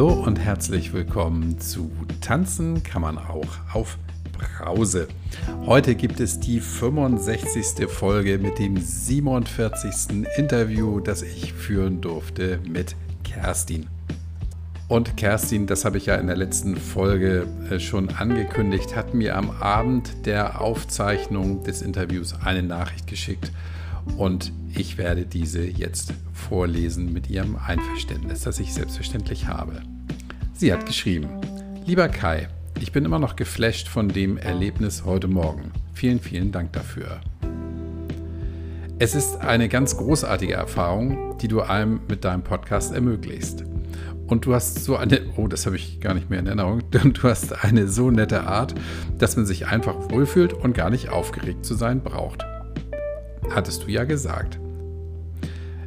Hallo und herzlich willkommen zu Tanzen kann man auch auf Brause. Heute gibt es die 65. Folge mit dem 47. Interview, das ich führen durfte mit Kerstin. Und Kerstin, das habe ich ja in der letzten Folge äh, schon angekündigt, hat mir am Abend der Aufzeichnung des Interviews eine Nachricht geschickt und ich werde diese jetzt vorlesen mit ihrem Einverständnis, das ich selbstverständlich habe. Sie hat geschrieben, lieber Kai, ich bin immer noch geflasht von dem Erlebnis heute Morgen. Vielen, vielen Dank dafür. Es ist eine ganz großartige Erfahrung, die du einem mit deinem Podcast ermöglicht. Und du hast so eine, oh, das habe ich gar nicht mehr in Erinnerung, du hast eine so nette Art, dass man sich einfach wohlfühlt und gar nicht aufgeregt zu sein braucht hattest du ja gesagt.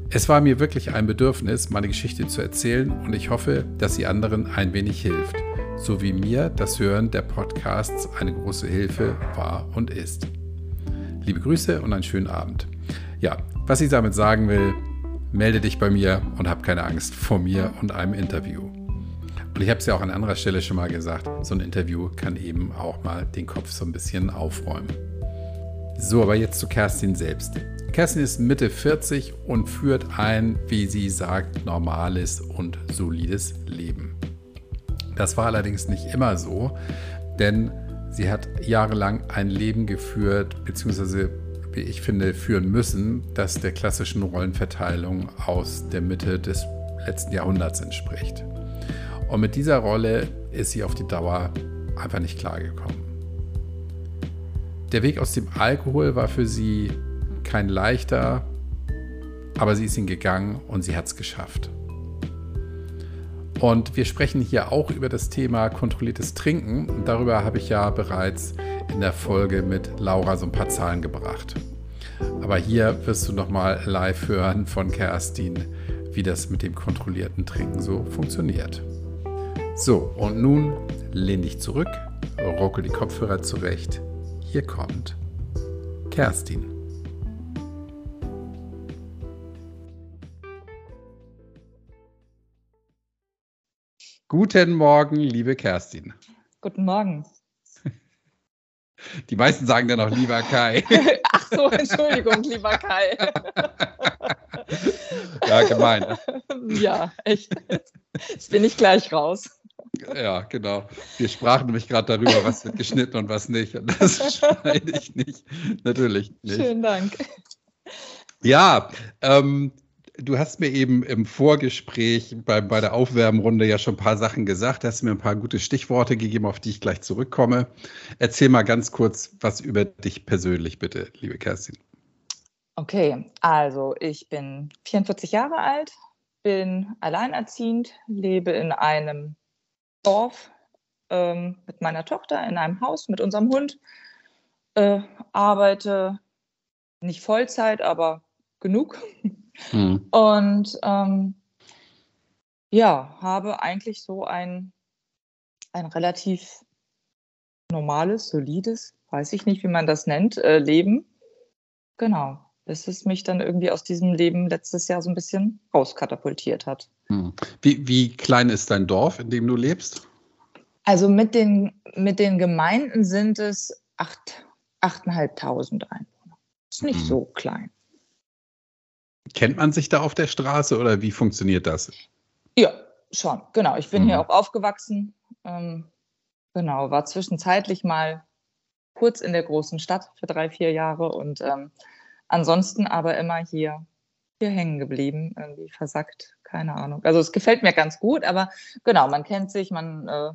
Es war mir wirklich ein Bedürfnis, meine Geschichte zu erzählen und ich hoffe, dass sie anderen ein wenig hilft, so wie mir das Hören der Podcasts eine große Hilfe war und ist. Liebe Grüße und einen schönen Abend. Ja, was ich damit sagen will, melde dich bei mir und hab keine Angst vor mir und einem Interview. Und ich habe es ja auch an anderer Stelle schon mal gesagt, so ein Interview kann eben auch mal den Kopf so ein bisschen aufräumen. So, aber jetzt zu Kerstin selbst. Kerstin ist Mitte 40 und führt ein, wie sie sagt, normales und solides Leben. Das war allerdings nicht immer so, denn sie hat jahrelang ein Leben geführt, beziehungsweise, wie ich finde, führen müssen, das der klassischen Rollenverteilung aus der Mitte des letzten Jahrhunderts entspricht. Und mit dieser Rolle ist sie auf die Dauer einfach nicht klargekommen. Der Weg aus dem Alkohol war für sie kein leichter, aber sie ist ihn gegangen und sie hat es geschafft. Und wir sprechen hier auch über das Thema kontrolliertes Trinken. Und darüber habe ich ja bereits in der Folge mit Laura so ein paar Zahlen gebracht. Aber hier wirst du nochmal live hören von Kerstin, wie das mit dem kontrollierten Trinken so funktioniert. So, und nun lehn dich zurück, ruckel die Kopfhörer zurecht hier kommt Kerstin. Guten Morgen, liebe Kerstin. Guten Morgen. Die meisten sagen dann auch lieber Kai. Ach so, Entschuldigung, lieber Kai. Ja, gemein. Ja, echt. Jetzt bin ich gleich raus. Ja, genau. Wir sprachen nämlich gerade darüber, was wird geschnitten und was nicht. Und das schneide ich nicht. Natürlich nicht. Schönen Dank. Ja, ähm, du hast mir eben im Vorgespräch bei, bei der Aufwärmrunde ja schon ein paar Sachen gesagt, hast mir ein paar gute Stichworte gegeben, auf die ich gleich zurückkomme. Erzähl mal ganz kurz was über dich persönlich, bitte, liebe Kerstin. Okay, also ich bin 44 Jahre alt, bin alleinerziehend, lebe in einem Dorf ähm, mit meiner Tochter in einem Haus mit unserem Hund. Äh, arbeite nicht Vollzeit, aber genug. Mhm. Und ähm, ja, habe eigentlich so ein, ein relativ normales, solides, weiß ich nicht, wie man das nennt, äh, Leben. Genau, bis es mich dann irgendwie aus diesem Leben letztes Jahr so ein bisschen rauskatapultiert hat. Hm. Wie, wie klein ist dein Dorf, in dem du lebst? Also mit den, mit den Gemeinden sind es 8.500 Einwohner. Ist nicht hm. so klein. Kennt man sich da auf der Straße oder wie funktioniert das? Ja, schon, genau. Ich bin hm. hier auch aufgewachsen. Ähm, genau, war zwischenzeitlich mal kurz in der großen Stadt für drei, vier Jahre und ähm, ansonsten aber immer hier, hier hängen geblieben, irgendwie versackt, keine Ahnung. Also es gefällt mir ganz gut, aber genau, man kennt sich, man äh,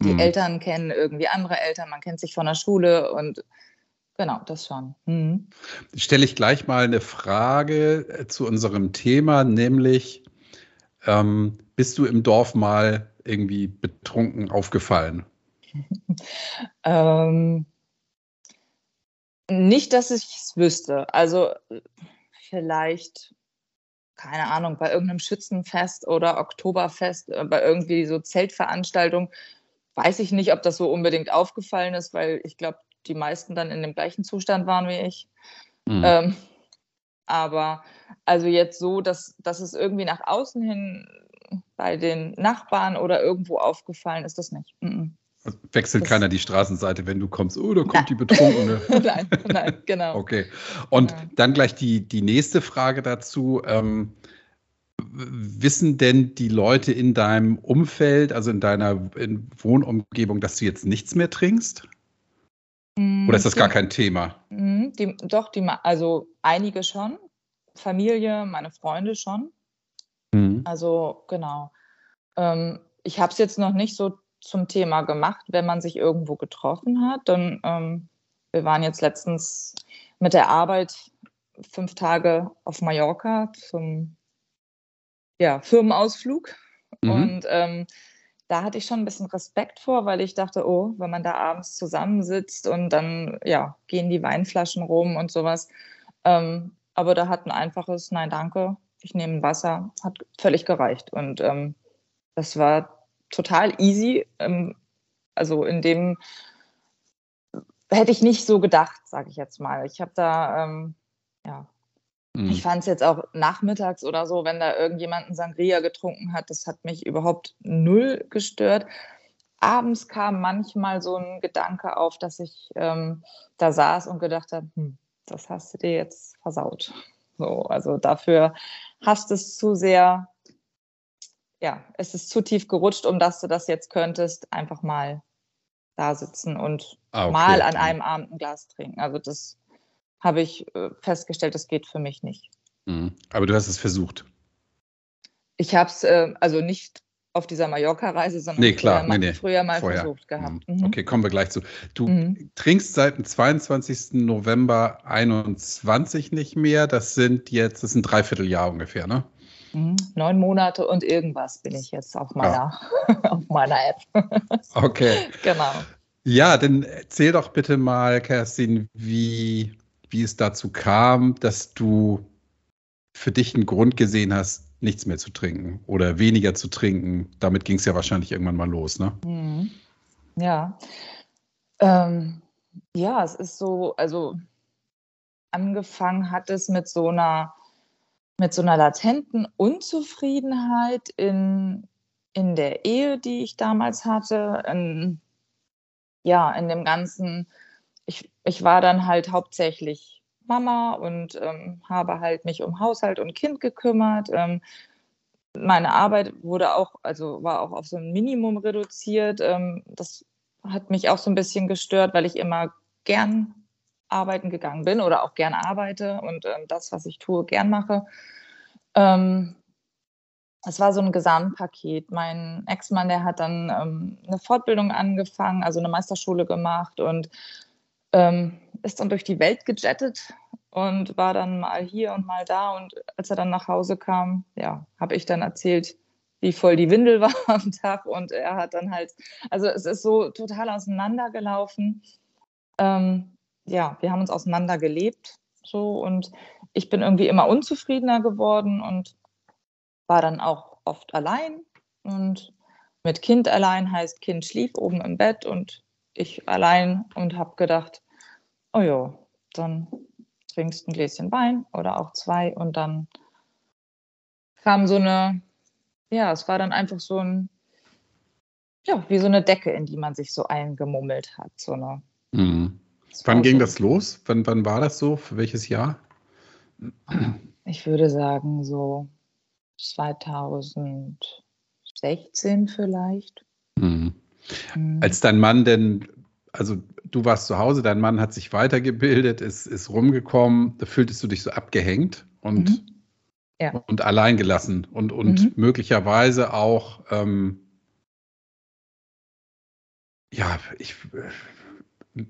die mhm. Eltern kennen irgendwie andere Eltern, man kennt sich von der Schule und genau, das schon. Mhm. Stelle ich gleich mal eine Frage äh, zu unserem Thema, nämlich ähm, bist du im Dorf mal irgendwie betrunken aufgefallen? ähm, nicht, dass ich es wüsste. Also vielleicht, keine Ahnung, bei irgendeinem Schützenfest oder Oktoberfest, äh, bei irgendwie so Zeltveranstaltungen, weiß ich nicht, ob das so unbedingt aufgefallen ist, weil ich glaube, die meisten dann in dem gleichen Zustand waren wie ich. Mhm. Ähm, aber also jetzt so, dass, dass es irgendwie nach außen hin bei den Nachbarn oder irgendwo aufgefallen ist das nicht. Mm Wechselt das keiner die Straßenseite, wenn du kommst, oh, da kommt nein. die Betrunkene. nein, nein, genau. Okay. Und ja. dann gleich die, die nächste Frage dazu. Ähm, wissen denn die Leute in deinem Umfeld, also in deiner in Wohnumgebung, dass du jetzt nichts mehr trinkst? Oder ist das die, gar kein Thema? Mhm, die, doch, die, also einige schon. Familie, meine Freunde schon. Mhm. Also genau. Ähm, ich habe es jetzt noch nicht so zum Thema gemacht, wenn man sich irgendwo getroffen hat. Dann, ähm, wir waren jetzt letztens mit der Arbeit fünf Tage auf Mallorca zum ja, Firmenausflug. Mhm. Und ähm, da hatte ich schon ein bisschen Respekt vor, weil ich dachte, oh, wenn man da abends zusammensitzt und dann ja, gehen die Weinflaschen rum und sowas. Ähm, aber da hat ein einfaches Nein, danke, ich nehme Wasser, hat völlig gereicht. Und ähm, das war total easy. Ähm, also in dem hätte ich nicht so gedacht, sage ich jetzt mal. Ich habe da, ähm, ja, mhm. ich fand es jetzt auch nachmittags oder so, wenn da irgendjemand einen Sangria getrunken hat, das hat mich überhaupt null gestört. Abends kam manchmal so ein Gedanke auf, dass ich ähm, da saß und gedacht habe, hm, das hast du dir jetzt versaut. So, also dafür hast es zu sehr, ja, es ist zu tief gerutscht, um dass du das jetzt könntest, einfach mal da sitzen und ah, okay. mal an einem Abend ein Glas trinken. Also das habe ich äh, festgestellt, das geht für mich nicht. Mhm. Aber du hast es versucht. Ich habe es äh, also nicht auf dieser Mallorca-Reise, sondern nee, klar, früher, nee, nee. früher mal Vorher. versucht gehabt. Mhm. mhm. Okay, kommen wir gleich zu. Du mhm. trinkst seit dem 22. November 21 nicht mehr. Das sind jetzt, das ist ein Dreivierteljahr ungefähr, ne? Mhm. Neun Monate und irgendwas bin ich jetzt auf meiner, ja. auf meiner App. okay. Genau. Ja, dann erzähl doch bitte mal, Kerstin, wie, wie es dazu kam, dass du für dich einen Grund gesehen hast, nichts mehr zu trinken oder weniger zu trinken. Damit ging es ja wahrscheinlich irgendwann mal los, ne? Mhm. Ja. Ähm, ja, es ist so, also angefangen hat es mit so einer, mit so einer latenten Unzufriedenheit in, in der Ehe, die ich damals hatte. In, ja, in dem ganzen, ich, ich war dann halt hauptsächlich Mama und ähm, habe halt mich um Haushalt und Kind gekümmert. Ähm, meine Arbeit wurde auch, also war auch auf so ein Minimum reduziert. Ähm, das hat mich auch so ein bisschen gestört, weil ich immer gern arbeiten gegangen bin oder auch gern arbeite und ähm, das, was ich tue, gern mache. Ähm, es war so ein Gesamtpaket. Mein Ex-Mann, der hat dann ähm, eine Fortbildung angefangen, also eine Meisterschule gemacht und ähm, ist dann durch die Welt gejettet und war dann mal hier und mal da. Und als er dann nach Hause kam, ja, habe ich dann erzählt, wie voll die Windel war am Tag. Und er hat dann halt, also es ist so total auseinandergelaufen. Ähm, ja, wir haben uns auseinandergelebt so und ich bin irgendwie immer unzufriedener geworden und war dann auch oft allein und mit Kind allein heißt Kind schlief oben im Bett und ich allein und habe gedacht, oh ja, dann trinkst ein Gläschen Wein oder auch zwei und dann kam so eine, ja, es war dann einfach so ein, ja, wie so eine Decke, in die man sich so eingemummelt hat. So eine, mhm. Wann ging das los? Wann, wann war das so? Für welches Jahr? Ich würde sagen, so 2016 vielleicht. Mhm. Mhm. Als dein Mann denn, also du warst zu Hause, dein Mann hat sich weitergebildet, ist, ist rumgekommen, da fühltest du dich so abgehängt und, mhm. ja. und alleingelassen und, und mhm. möglicherweise auch, ähm, ja, ich,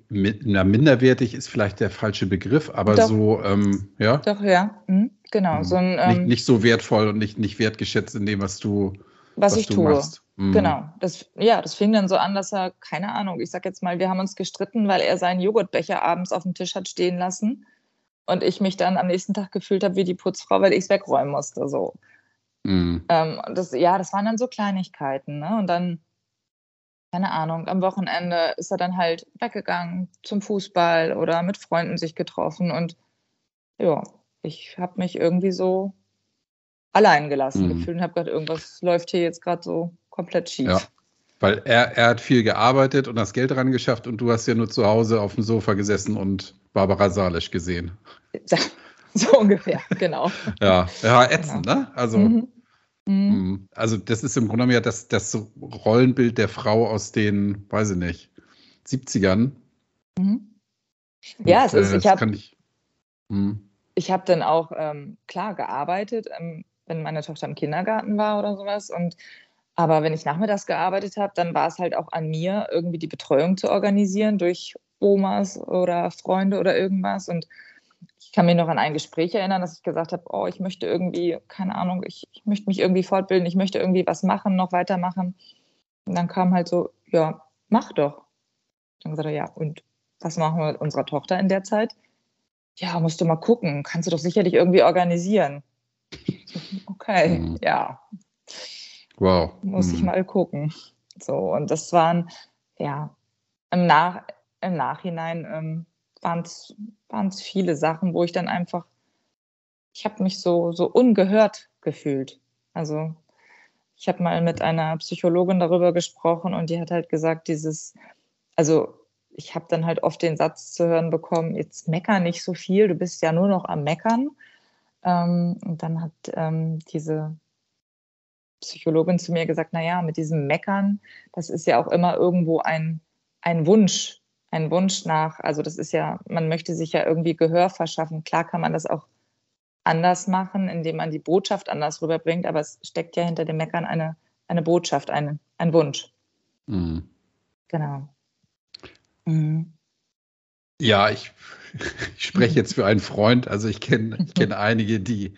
mit, na, minderwertig ist vielleicht der falsche Begriff, aber Doch. so, ähm, ja. Doch, ja, mhm. genau. So ein, ähm, nicht, nicht so wertvoll und nicht, nicht wertgeschätzt in dem, was du, was, was ich du tue. Machst. Mhm. Genau. Das, ja, das fing dann so an, dass er, keine Ahnung, ich sag jetzt mal, wir haben uns gestritten, weil er seinen Joghurtbecher abends auf dem Tisch hat stehen lassen und ich mich dann am nächsten Tag gefühlt habe wie die Putzfrau, weil ich es wegräumen musste. So. Mhm. Ähm, das, ja, das waren dann so Kleinigkeiten. Ne? Und dann, keine Ahnung, am Wochenende ist er dann halt weggegangen zum Fußball oder mit Freunden sich getroffen und ja, ich habe mich irgendwie so allein gelassen mhm. gefühlt und habe gedacht, irgendwas läuft hier jetzt gerade so komplett schief. Ja. Weil er, er hat viel gearbeitet und das Geld dran geschafft und du hast ja nur zu Hause auf dem Sofa gesessen und Barbara Salisch gesehen. So ungefähr, genau. ja, ja, ätzend, genau. ne? Also, mhm. Mhm. mhm. also das ist im Grunde genommen ja das, das Rollenbild der Frau aus den, weiß ich nicht, 70ern. Mhm. Ja, es ist, äh, ich habe ich, hm. ich hab dann auch, ähm, klar, gearbeitet, ähm, wenn meine Tochter im Kindergarten war oder sowas und aber wenn ich nachmittags gearbeitet habe, dann war es halt auch an mir, irgendwie die Betreuung zu organisieren durch Omas oder Freunde oder irgendwas. Und ich kann mich noch an ein Gespräch erinnern, dass ich gesagt habe, oh, ich möchte irgendwie, keine Ahnung, ich, ich möchte mich irgendwie fortbilden, ich möchte irgendwie was machen, noch weitermachen. Und dann kam halt so, ja, mach doch. Dann gesagt, ja, und was machen wir mit unserer Tochter in der Zeit? Ja, musst du mal gucken, kannst du doch sicherlich irgendwie organisieren. Okay, mhm. ja, Wow. Muss hm. ich mal gucken. So, und das waren, ja, im, Nach im Nachhinein ähm, waren es viele Sachen, wo ich dann einfach, ich habe mich so, so ungehört gefühlt. Also ich habe mal mit einer Psychologin darüber gesprochen und die hat halt gesagt, dieses, also ich habe dann halt oft den Satz zu hören bekommen, jetzt mecker nicht so viel, du bist ja nur noch am Meckern. Ähm, und dann hat ähm, diese Psychologin zu mir gesagt, naja, mit diesem Meckern, das ist ja auch immer irgendwo ein, ein Wunsch, ein Wunsch nach, also das ist ja, man möchte sich ja irgendwie Gehör verschaffen. Klar kann man das auch anders machen, indem man die Botschaft anders rüberbringt, aber es steckt ja hinter dem Meckern eine, eine Botschaft, eine, ein Wunsch. Mhm. Genau. Mhm. Ja, ich, ich, spreche jetzt für einen Freund. Also ich kenne ich kenn einige, die,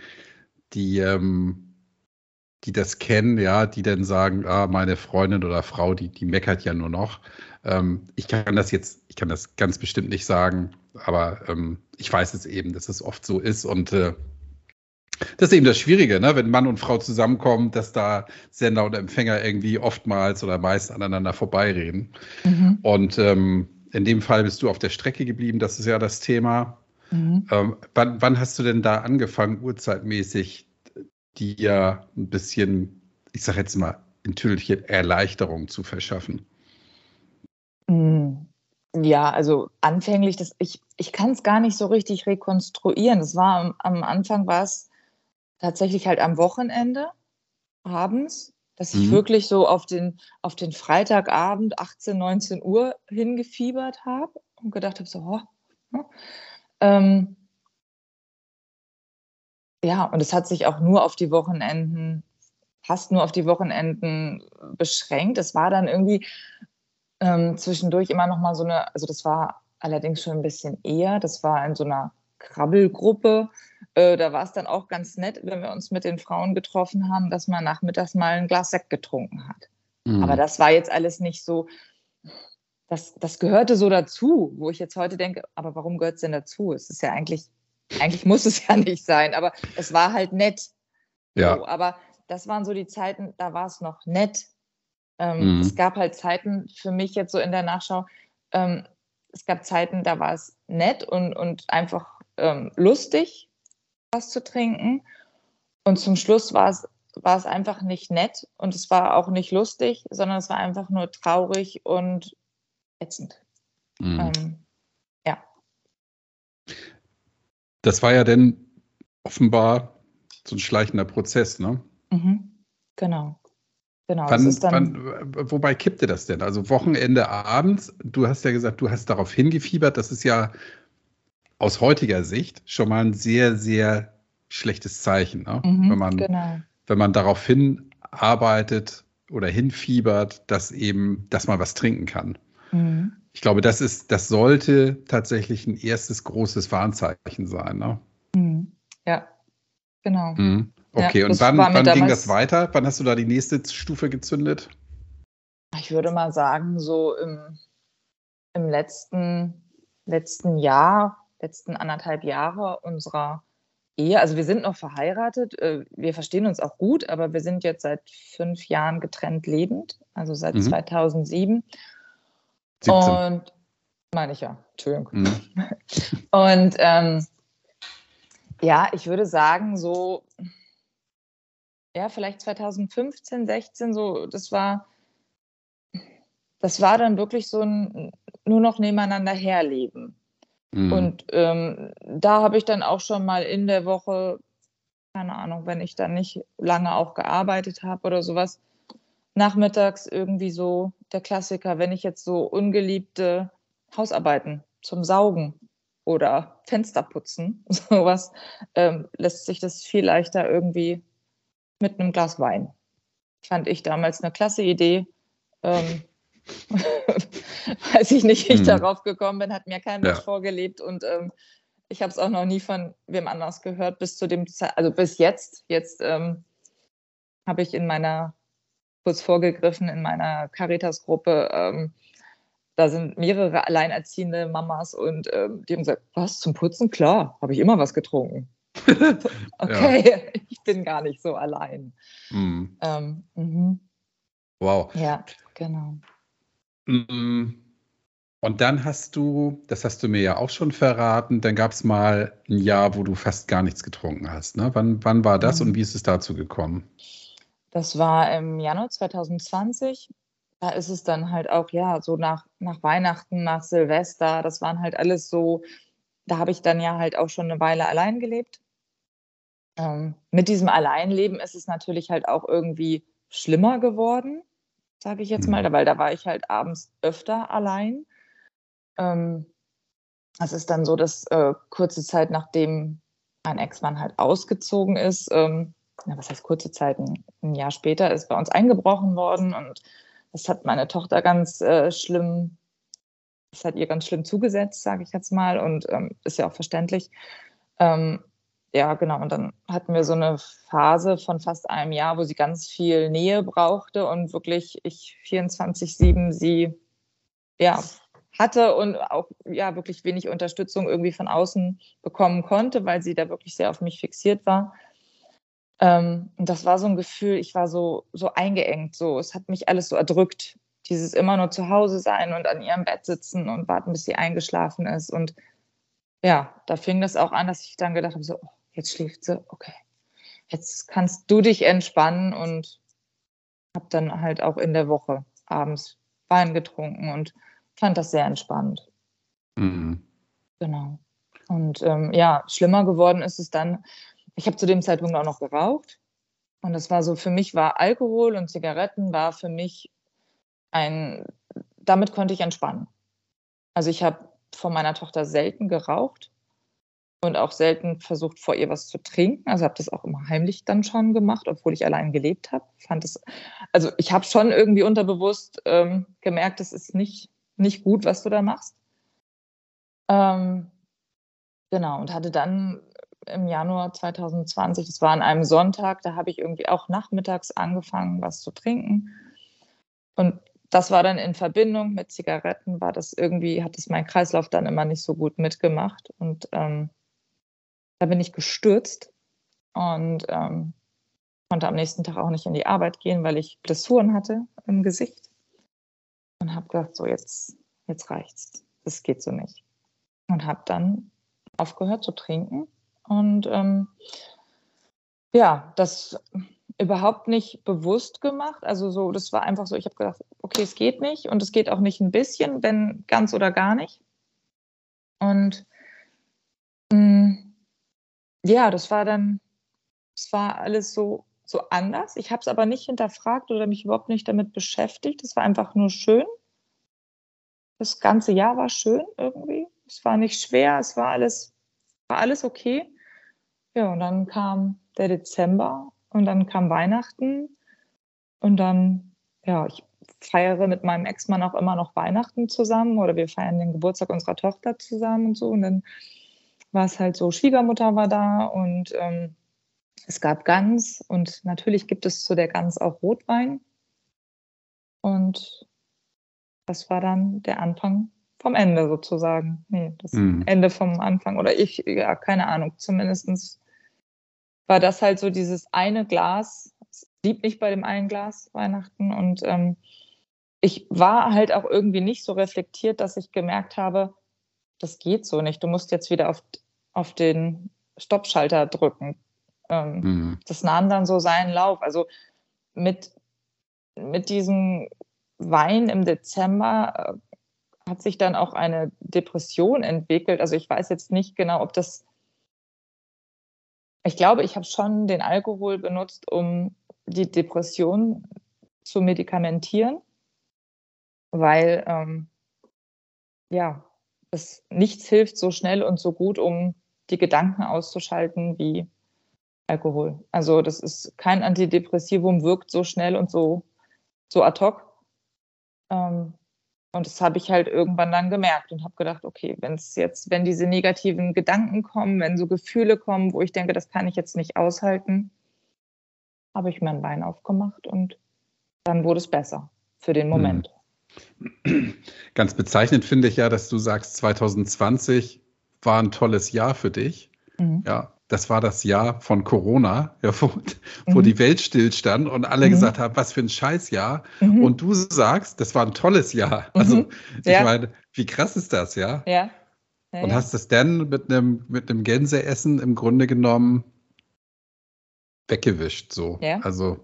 die ähm, die das kennen, ja, die dann sagen, ah, meine Freundin oder Frau, die, die meckert ja nur noch. Ähm, ich kann das jetzt, ich kann das ganz bestimmt nicht sagen, aber ähm, ich weiß es eben, dass es oft so ist und äh, das ist eben das Schwierige, ne? wenn Mann und Frau zusammenkommen, dass da Sender und Empfänger irgendwie oftmals oder meist aneinander vorbeireden. Mhm. Und ähm, in dem Fall bist du auf der Strecke geblieben, das ist ja das Thema. Mhm. Ähm, wann, wann, hast du denn da angefangen, uhrzeitmäßig dir ein bisschen, ich sage jetzt mal, natürliche Erleichterung zu verschaffen? Hm. Ja, also anfänglich, das, ich, ich kann es gar nicht so richtig rekonstruieren. Das war am, am Anfang war es tatsächlich halt am Wochenende abends, dass ich mhm. wirklich so auf den, auf den Freitagabend 18, 19 Uhr hingefiebert habe und gedacht habe, so, oh, ne? ähm, ja, und es hat sich auch nur auf die Wochenenden, fast nur auf die Wochenenden beschränkt. Es war dann irgendwie ähm, zwischendurch immer noch mal so eine, also das war allerdings schon ein bisschen eher, das war in so einer Krabbelgruppe. Äh, da war es dann auch ganz nett, wenn wir uns mit den Frauen getroffen haben, dass man nachmittags mal ein Glas Sekt getrunken hat. Mhm. Aber das war jetzt alles nicht so, das, das gehörte so dazu, wo ich jetzt heute denke, aber warum gehört es denn dazu? Es ist ja eigentlich eigentlich muss es ja nicht sein, aber es war halt nett. Ja. So, aber das waren so die Zeiten, da war es noch nett. Ähm, mhm. Es gab halt Zeiten für mich jetzt so in der Nachschau, ähm, es gab Zeiten, da war es nett und, und einfach ähm, lustig, was zu trinken. Und zum Schluss war es, war es einfach nicht nett und es war auch nicht lustig, sondern es war einfach nur traurig und ätzend. Mhm. Ähm, Das war ja dann offenbar so ein schleichender Prozess, ne? Mhm. Genau. Genau. Wann, wann, wobei kippte das denn? Also Wochenende abends, du hast ja gesagt, du hast darauf hingefiebert. Das ist ja aus heutiger Sicht schon mal ein sehr, sehr schlechtes Zeichen, ne? Mhm, wenn, man, genau. wenn man darauf hinarbeitet oder hinfiebert, dass eben, dass man was trinken kann. Mhm ich glaube, das ist, das sollte tatsächlich ein erstes großes Warnzeichen sein. Ne? Mhm. Ja, genau. Okay, ja, und wann, wann ging das weiter? Wann hast du da die nächste Stufe gezündet? Ich würde mal sagen, so im, im letzten, letzten Jahr, letzten anderthalb Jahre unserer Ehe. Also wir sind noch verheiratet, äh, wir verstehen uns auch gut, aber wir sind jetzt seit fünf Jahren getrennt lebend, also seit mhm. 2007. 17. Und meine ich ja, Entschuldigung. Mhm. Und ähm, ja, ich würde sagen, so ja, vielleicht 2015, 16, so, das war, das war dann wirklich so ein nur noch nebeneinander herleben. Mhm. Und ähm, da habe ich dann auch schon mal in der Woche, keine Ahnung, wenn ich dann nicht lange auch gearbeitet habe oder sowas, nachmittags irgendwie so der Klassiker, wenn ich jetzt so ungeliebte Hausarbeiten zum Saugen oder Fenster putzen, sowas, ähm, lässt sich das viel leichter irgendwie mit einem Glas Wein. Fand ich damals eine klasse Idee. Ähm, weiß ich nicht, wie ich mhm. darauf gekommen bin, hat mir kein Mensch ja. vorgelebt und ähm, ich habe es auch noch nie von wem anders gehört bis zu dem Zeit, also bis jetzt. Jetzt ähm, habe ich in meiner, kurz vorgegriffen, in meiner Caritas-Gruppe, ähm, da sind mehrere alleinerziehende Mamas und ähm, die haben gesagt, was, zum Putzen? Klar, habe ich immer was getrunken. okay, ja. ich bin gar nicht so allein. Mhm. Ähm, mhm. Wow. Ja, genau. Mm. Und dann hast du, das hast du mir ja auch schon verraten, dann gab es mal ein Jahr, wo du fast gar nichts getrunken hast. Ne? Wann, wann war das mhm. und wie ist es dazu gekommen? Das war im Januar 2020. Da ist es dann halt auch, ja, so nach, nach Weihnachten, nach Silvester, das waren halt alles so, da habe ich dann ja halt auch schon eine Weile allein gelebt. Ähm, mit diesem Alleinleben ist es natürlich halt auch irgendwie schlimmer geworden sage ich jetzt mal, mhm. weil da war ich halt abends öfter allein. Ähm, das ist dann so, dass äh, kurze Zeit nachdem mein Ex-Mann halt ausgezogen ist, ähm, na, was heißt kurze Zeit, ein, ein, Jahr später ist bei uns eingebrochen worden und das hat meine Tochter ganz äh, schlimm, das hat ihr ganz schlimm zugesetzt, sage ich jetzt mal, und ähm, ist ja auch verständlich. Ähm, ja, genau. Und dann hatten wir so eine Phase von fast einem Jahr, wo sie ganz viel Nähe brauchte und wirklich ich 24-7 sie ja, hatte und auch ja wirklich wenig Unterstützung irgendwie von außen bekommen konnte, weil sie da wirklich sehr auf mich fixiert war. Ähm, und das war so ein Gefühl, ich war so, so eingeengt, so, es hat mich alles so erdrückt. Dieses immer nur zu Hause sein und an ihrem Bett sitzen und warten, bis sie eingeschlafen ist. Und ja, da fing das auch an, dass ich dann gedacht habe, so, oh, jetzt schläft sie, okay. Jetzt kannst du dich entspannen und habe dann halt auch in der Woche abends Wein getrunken und fand das sehr entspannt. Mhm. Genau. Und ähm, ja, schlimmer geworden ist es dann, ich habe zu dem Zeitpunkt auch noch geraucht. Und das war so, für mich war Alkohol und Zigaretten war für mich ein, damit konnte ich entspannen. Also ich habe von meiner Tochter selten geraucht und auch selten versucht, vor ihr was zu trinken. Also habe das auch immer heimlich dann schon gemacht, obwohl ich allein gelebt habe. Fand es, also ich habe schon irgendwie unterbewusst ähm, gemerkt, es ist nicht, nicht gut, was du da machst. Ähm, genau, und hatte dann im Januar 2020, das war an einem Sonntag, da habe ich irgendwie auch nachmittags angefangen, was zu trinken. Und das war dann in Verbindung mit Zigaretten, war das irgendwie, hat es mein Kreislauf dann immer nicht so gut mitgemacht. Und ähm, da bin ich gestürzt und ähm, konnte am nächsten Tag auch nicht in die Arbeit gehen, weil ich Blessuren hatte im Gesicht. Und habe gedacht, so jetzt, jetzt reicht's. Das geht so nicht. Und habe dann aufgehört zu trinken. Und ähm, ja, das überhaupt nicht bewusst gemacht. Also so, das war einfach so, ich habe gedacht, okay, es geht nicht und es geht auch nicht ein bisschen, wenn ganz oder gar nicht. Und mh, mm, ja, das war dann, es war alles so, so anders. Ich habe es aber nicht hinterfragt oder mich überhaupt nicht damit beschäftigt. Es war einfach nur schön. Das ganze Jahr war schön irgendwie. Es war nicht schwer, es war alles, war alles okay. Ja, und dann kam der Dezember und dann kam Weihnachten und dann, ja, ich feiere mit meinem Ex-Mann auch immer noch Weihnachten zusammen oder wir feiern den Geburtstag unserer Tochter zusammen und so. Und dann war es halt so, Schwiegermutter war da und ähm, es gab Gans und natürlich gibt es zu der Gans auch Rotwein. Und das war dann der Anfang vom Ende sozusagen. Nee, das mhm. Ende vom Anfang oder ich, ja, keine Ahnung. Zumindest war das halt so dieses eine Glas. Es blieb nicht bei dem einen Glas Weihnachten und ähm, ich war halt auch irgendwie nicht so reflektiert, dass ich gemerkt habe, das geht so nicht. Du musst jetzt wieder auf, auf den Stoppschalter drücken. ähm, mhm. das nahm dann so seinen Lauf. Also mit, mit diesem Wein im Dezember äh, hat sich dann auch eine Depression entwickelt. Also ich weiß jetzt nicht genau, ob das. Ich glaube, ich habe schon den Alkohol benutzt, um die Depression zu medikamentieren, weil ähm, ja, es nichts hilft so schnell und so gut, um die Gedanken auszuschalten wie Alkohol. Also das ist kein Antidepressivum, wirkt so schnell und so, so ad hoc. Ähm, und das habe ich halt irgendwann dann gemerkt und habe gedacht, okay, wenn es jetzt, wenn diese negativen Gedanken kommen, wenn so Gefühle kommen, wo ich denke, das kann ich jetzt nicht aushalten, habe ich mir einen Wein aufgemacht und dann wurde es besser für den Moment. Ganz bezeichnend finde ich ja, dass du sagst, 2020 war ein tolles Jahr für dich. Mhm. Ja, das war das Jahr von Corona, ja, wo, wo mhm. die Welt stillstand und alle mhm. gesagt haben, was für ein Scheißjahr. Mhm. Und du sagst, das war ein tolles Jahr. Mhm. Also ich ja. meine, wie krass ist das, ja? Ja. ja und hast es dann mit einem mit einem Gänseessen im Grunde genommen weggewischt, so. Ja. Also.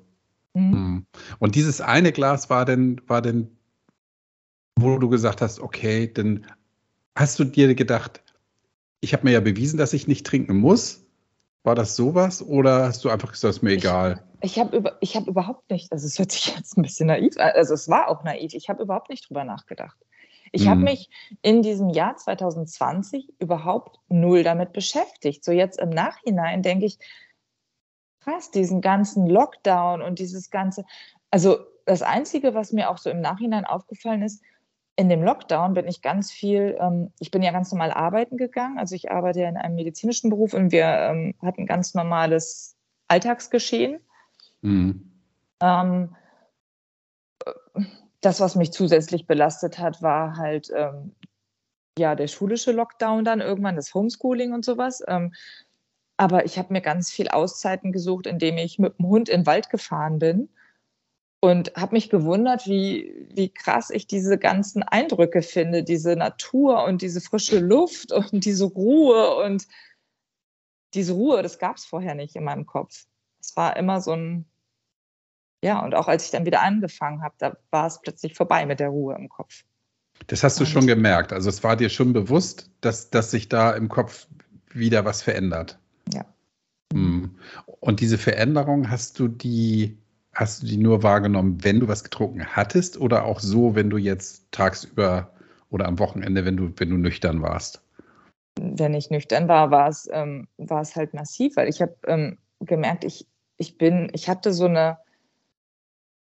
Mhm. Hm. Und dieses eine Glas war denn, war denn, wo du gesagt hast, okay, dann hast du dir gedacht, ich habe mir ja bewiesen, dass ich nicht trinken muss. War das sowas oder hast du einfach gesagt, ist mir egal? Ich, ich habe über, hab überhaupt nicht, also es hört sich jetzt ein bisschen naiv an, also es war auch naiv, ich habe überhaupt nicht drüber nachgedacht. Ich mhm. habe mich in diesem Jahr 2020 überhaupt null damit beschäftigt. So jetzt im Nachhinein denke ich, krass, diesen ganzen Lockdown und dieses ganze, also das Einzige, was mir auch so im Nachhinein aufgefallen ist, in dem Lockdown bin ich ganz viel, ähm, ich bin ja ganz normal arbeiten gegangen. Also ich arbeite ja in einem medizinischen Beruf und wir ähm, hatten ganz normales Alltagsgeschehen. Mhm. Ähm, das, was mich zusätzlich belastet hat, war halt ähm, ja der schulische Lockdown dann irgendwann, das Homeschooling und sowas. Ähm, aber ich habe mir ganz viel Auszeiten gesucht, indem ich mit dem Hund in den Wald gefahren bin und habe mich gewundert, wie, wie krass ich diese ganzen Eindrücke finde, diese Natur und diese frische Luft und diese Ruhe und diese Ruhe, das gab es vorher nicht in meinem Kopf. Es war immer so ein, ja, und auch als ich dann wieder angefangen habe, da war es plötzlich vorbei mit der Ruhe im Kopf. Das hast du und schon gemerkt. Also es war dir schon bewusst, dass, dass sich da im Kopf wieder was verändert. Ja. Hm. Und diese Veränderung hast du die Hast du die nur wahrgenommen, wenn du was getrunken hattest oder auch so, wenn du jetzt tagsüber oder am Wochenende, wenn du, wenn du nüchtern warst? Wenn ich nüchtern war, war es, ähm, war es halt massiv, weil ich habe ähm, gemerkt, ich, ich bin, ich hatte so eine,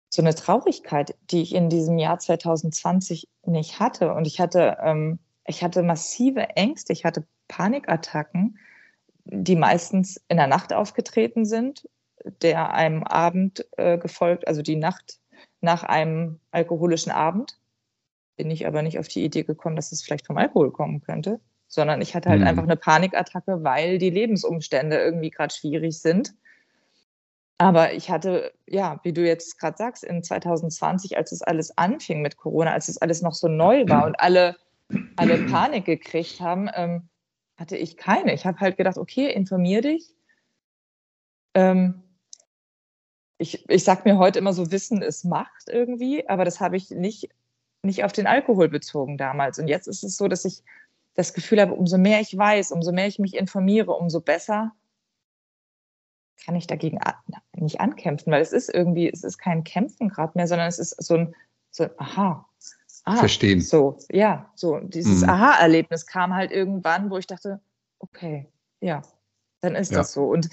so eine Traurigkeit, die ich in diesem Jahr 2020 nicht hatte. Und ich hatte, ähm, ich hatte massive Ängste, ich hatte Panikattacken, die meistens in der Nacht aufgetreten sind der einem Abend äh, gefolgt, also die Nacht nach einem alkoholischen Abend. Bin ich aber nicht auf die Idee gekommen, dass es vielleicht vom Alkohol kommen könnte, sondern ich hatte halt mhm. einfach eine Panikattacke, weil die Lebensumstände irgendwie gerade schwierig sind. Aber ich hatte, ja, wie du jetzt gerade sagst, in 2020, als es alles anfing mit Corona, als es alles noch so neu war und alle, alle Panik gekriegt haben, ähm, hatte ich keine. Ich habe halt gedacht, okay, informier dich. Ähm, ich, ich sage mir heute immer so, Wissen ist Macht irgendwie, aber das habe ich nicht, nicht auf den Alkohol bezogen damals. Und jetzt ist es so, dass ich das Gefühl habe, umso mehr ich weiß, umso mehr ich mich informiere, umso besser kann ich dagegen nicht ankämpfen, weil es ist irgendwie, es ist kein Kämpfen gerade mehr, sondern es ist so ein, so ein Aha. Ah, Verstehen. So, ja, so dieses mhm. Aha-Erlebnis kam halt irgendwann, wo ich dachte, okay, ja, dann ist ja. das so. Und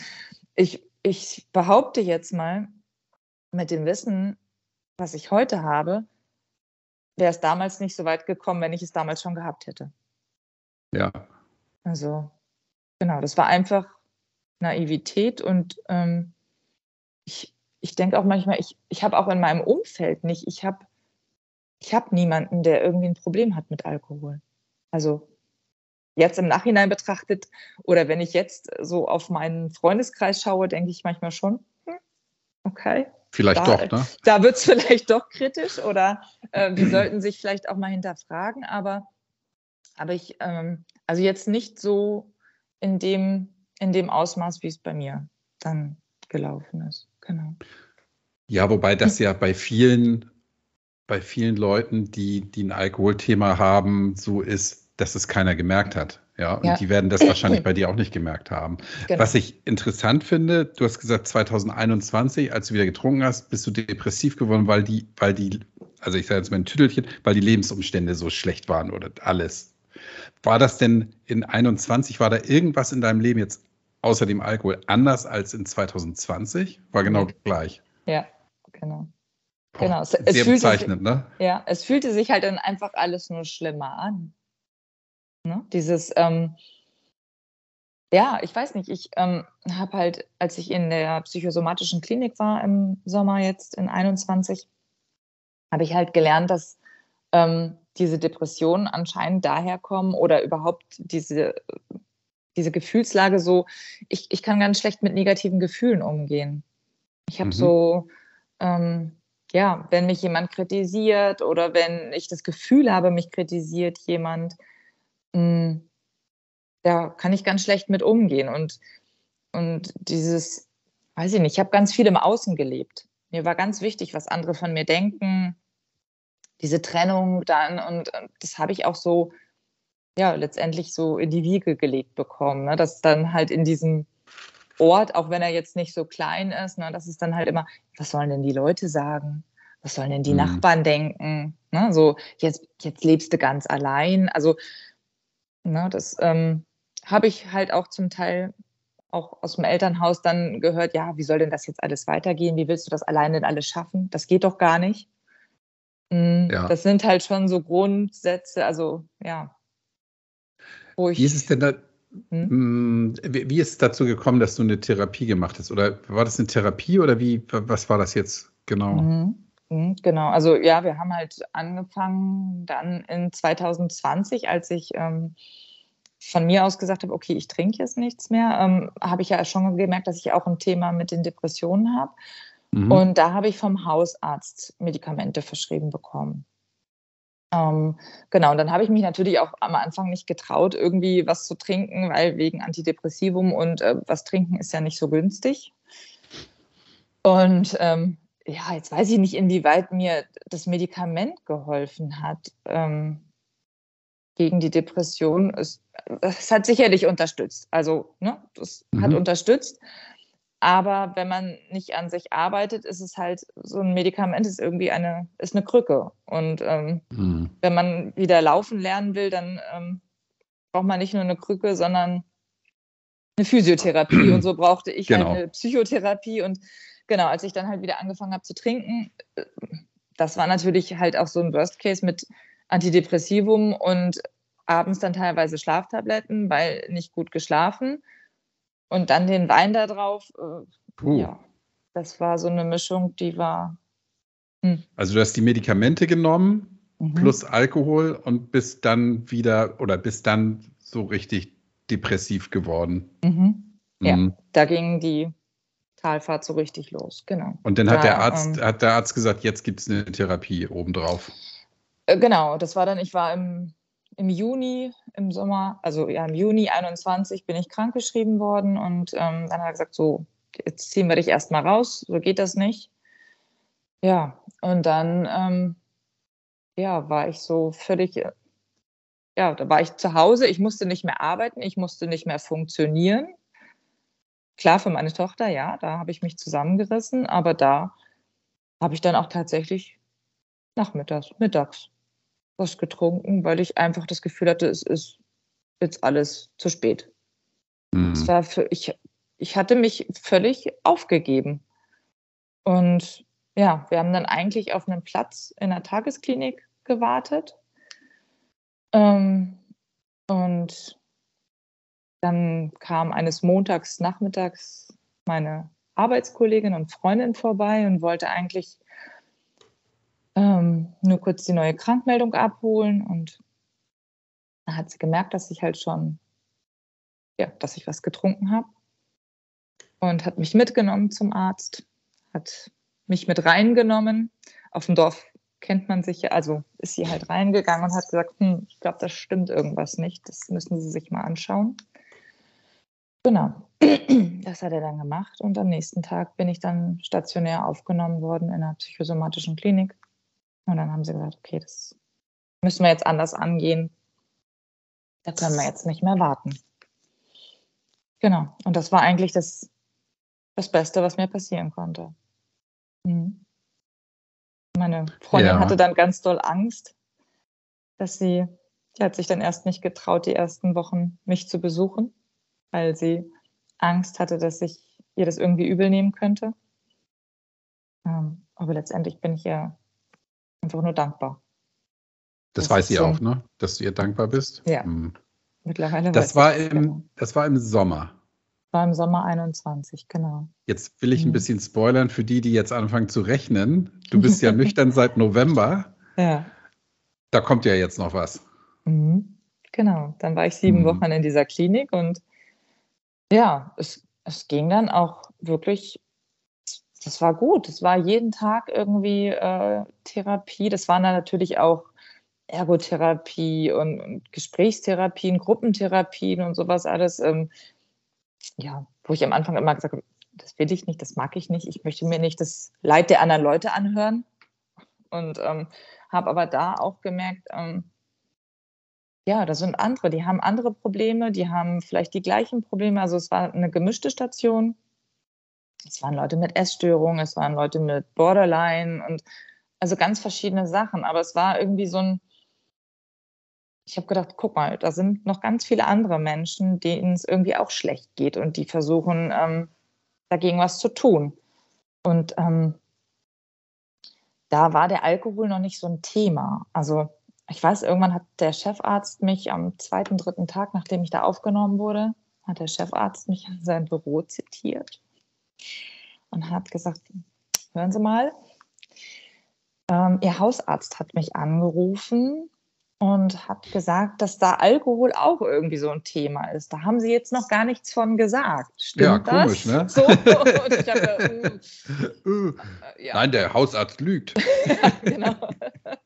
ich, ich behaupte jetzt mal, mit dem Wissen, was ich heute habe, wäre es damals nicht so weit gekommen, wenn ich es damals schon gehabt hätte. Ja. Also, genau, das war einfach Naivität und ähm, ich, ich denke auch manchmal, ich, ich habe auch in meinem Umfeld nicht, ich habe ich hab niemanden, der irgendwie ein Problem hat mit Alkohol. Also jetzt im Nachhinein betrachtet oder wenn ich jetzt so auf meinen Freundeskreis schaue, denke ich manchmal schon, hm, okay. Vielleicht da, doch, ne? Da wird es vielleicht doch kritisch oder äh, die sollten sich vielleicht auch mal hinterfragen, aber, aber ich, ähm, also jetzt nicht so in dem, in dem Ausmaß, wie es bei mir dann gelaufen ist. Genau. Ja, wobei das ja bei vielen, bei vielen Leuten, die, die ein Alkoholthema haben, so ist, dass es keiner gemerkt hat. Ja, und ja. die werden das wahrscheinlich bei dir auch nicht gemerkt haben. Genau. Was ich interessant finde, du hast gesagt, 2021, als du wieder getrunken hast, bist du depressiv geworden, weil die, weil die, also ich sage jetzt mal ein Tüdelchen, weil die Lebensumstände so schlecht waren oder alles. War das denn in 21, war da irgendwas in deinem Leben jetzt außer dem Alkohol anders als in 2020? War genau gleich. Ja, genau. Boah, genau. Es, es bezeichnend, sich, ne? Ja, es fühlte sich halt dann einfach alles nur schlimmer an. Ne? Dieses, ähm, ja, ich weiß nicht, ich ähm, habe halt, als ich in der psychosomatischen Klinik war im Sommer jetzt in 21, habe ich halt gelernt, dass ähm, diese Depressionen anscheinend daherkommen oder überhaupt diese, diese Gefühlslage so, ich, ich kann ganz schlecht mit negativen Gefühlen umgehen. Ich habe mhm. so, ähm, ja, wenn mich jemand kritisiert oder wenn ich das Gefühl habe, mich kritisiert jemand, hm, da kann ich ganz schlecht mit umgehen. Und, und dieses, weiß ich nicht, ich habe ganz viel im Außen gelebt. Mir war ganz wichtig, was andere von mir denken, diese Trennung dann. Und, und das habe ich auch so, ja, letztendlich so in die Wiege gelegt bekommen. Ne? Dass dann halt in diesem Ort, auch wenn er jetzt nicht so klein ist, ne, das ist dann halt immer, was sollen denn die Leute sagen? Was sollen denn die mhm. Nachbarn denken? Ne? So, jetzt, jetzt lebst du ganz allein. Also, Ne, das ähm, habe ich halt auch zum Teil auch aus dem Elternhaus dann gehört, ja, wie soll denn das jetzt alles weitergehen? Wie willst du das alleine denn alles schaffen? Das geht doch gar nicht. Mhm, ja. Das sind halt schon so Grundsätze, also ja. Ich, wie ist es denn da, hm? Mm, wie, wie ist es dazu gekommen, dass du eine Therapie gemacht hast? Oder war das eine Therapie oder wie, was war das jetzt genau? Mhm. Mhm, genau, also ja, wir haben halt angefangen dann in 2020, als ich ähm, von mir aus gesagt habe, okay, ich trinke jetzt nichts mehr, ähm, habe ich ja schon gemerkt, dass ich auch ein Thema mit den Depressionen habe. Mhm. Und da habe ich vom Hausarzt Medikamente verschrieben bekommen. Ähm, genau, und dann habe ich mich natürlich auch am Anfang nicht getraut, irgendwie was zu trinken, weil wegen Antidepressivum und äh, was trinken ist ja nicht so günstig. Und ähm, ja, jetzt weiß ich nicht, inwieweit mir das Medikament geholfen hat ähm, gegen die Depression. Es, es, hat sicherlich unterstützt. Also, ne, das mhm. hat unterstützt. Aber wenn man nicht an sich arbeitet, ist es halt so ein Medikament ist irgendwie eine ist eine Krücke. Und ähm, mhm. wenn man wieder laufen lernen will, dann ähm, braucht man nicht nur eine Krücke, sondern eine Physiotherapie. Und so brauchte ich halt genau. halt eine Psychotherapie und genau, als ich dann halt wieder angefangen habe zu trinken, äh, das war natürlich halt auch so ein Worst Case mit Antidepressivum und abends dann teilweise Schlaftabletten, weil nicht gut geschlafen. Und dann den Wein da drauf. Äh, ja, das war so eine Mischung, die war. Hm. Also du hast die Medikamente genommen mhm. plus Alkohol und bist dann wieder oder bist dann so richtig depressiv geworden. Mhm. Ja, mhm. da gingen die Talfahrt so richtig los, genau. Und dann hat da, der Arzt, ähm, hat der Arzt gesagt, jetzt gibt es eine Therapie obendrauf. Äh, genau, das war dann, ich war im, im Juni, im Sommer, also ja, im Juni 21 bin ich krankgeschrieben worden und ähm, dann hat er gesagt, so, jetzt ziehen wir dich erstmal raus, so geht das nicht. Ja, und dann ähm, ja, war ich so völlig, ja, da war ich zu Hause, ich musste nicht mehr arbeiten, ich musste nicht mehr funktionieren. Klar, für meine Tochter, ja, da habe ich mich zusammengerissen, aber da habe ich dann auch tatsächlich nachmittags, mittags was getrunken, weil ich einfach das Gefühl hatte, es ist jetzt alles zu spät. Mhm. Es war für, ich, ich hatte mich völlig aufgegeben. Und ja, wir haben dann eigentlich auf einen Platz in der Tagesklinik gewartet. Ähm, und dann kam eines Montags nachmittags meine Arbeitskollegin und Freundin vorbei und wollte eigentlich ähm, nur kurz die neue Krankmeldung abholen. Und da hat sie gemerkt, dass ich halt schon, ja, dass ich was getrunken habe. Und hat mich mitgenommen zum Arzt, hat mich mit reingenommen. Auf dem Dorf kennt man sich ja, also ist sie halt reingegangen und hat gesagt, hm, ich glaube, das stimmt irgendwas nicht. Das müssen Sie sich mal anschauen. Genau. Das hat er dann gemacht und am nächsten Tag bin ich dann stationär aufgenommen worden in einer psychosomatischen Klinik. Und dann haben sie gesagt, okay, das müssen wir jetzt anders angehen. Da können wir jetzt nicht mehr warten. Genau. Und das war eigentlich das, das Beste, was mir passieren konnte. Mhm. Meine Freundin ja. hatte dann ganz doll Angst, dass sie, die hat sich dann erst nicht getraut, die ersten Wochen mich zu besuchen, weil sie Angst hatte, dass ich ihr das irgendwie übel nehmen könnte. Ähm, aber letztendlich bin ich ihr einfach nur dankbar. Das, das weiß sie so, auch, ne? Dass du ihr dankbar bist? Ja. Hm. Mittlerweile. Das war, im, genau. das war im Sommer. War im Sommer 21, genau. Jetzt will ich ein mhm. bisschen spoilern für die, die jetzt anfangen zu rechnen. Du bist ja nüchtern seit November. Ja. Da kommt ja jetzt noch was. Mhm. Genau. Dann war ich sieben mhm. Wochen in dieser Klinik und ja, es, es ging dann auch wirklich, das war gut. Es war jeden Tag irgendwie äh, Therapie. Das waren dann natürlich auch Ergotherapie und, und Gesprächstherapien, Gruppentherapien und sowas alles. Ähm, ja, wo ich am Anfang immer gesagt habe, das will ich nicht, das mag ich nicht, ich möchte mir nicht das Leid der anderen Leute anhören. Und ähm, habe aber da auch gemerkt, ähm, ja, das sind andere, die haben andere Probleme, die haben vielleicht die gleichen Probleme. Also es war eine gemischte Station. Es waren Leute mit Essstörungen, es waren Leute mit Borderline und also ganz verschiedene Sachen. Aber es war irgendwie so ein, ich habe gedacht, guck mal, da sind noch ganz viele andere Menschen, denen es irgendwie auch schlecht geht und die versuchen, ähm, dagegen was zu tun. Und ähm, da war der Alkohol noch nicht so ein Thema. Also ich weiß, irgendwann hat der Chefarzt mich am zweiten, dritten Tag, nachdem ich da aufgenommen wurde, hat der Chefarzt mich in sein Büro zitiert und hat gesagt, hören Sie mal, ähm, Ihr Hausarzt hat mich angerufen und hat gesagt, dass da Alkohol auch irgendwie so ein Thema ist. Da haben Sie jetzt noch gar nichts von gesagt. Stimmt ja, das? komisch, ne? So, und ich uh, ja. Nein, der Hausarzt lügt. ja, genau.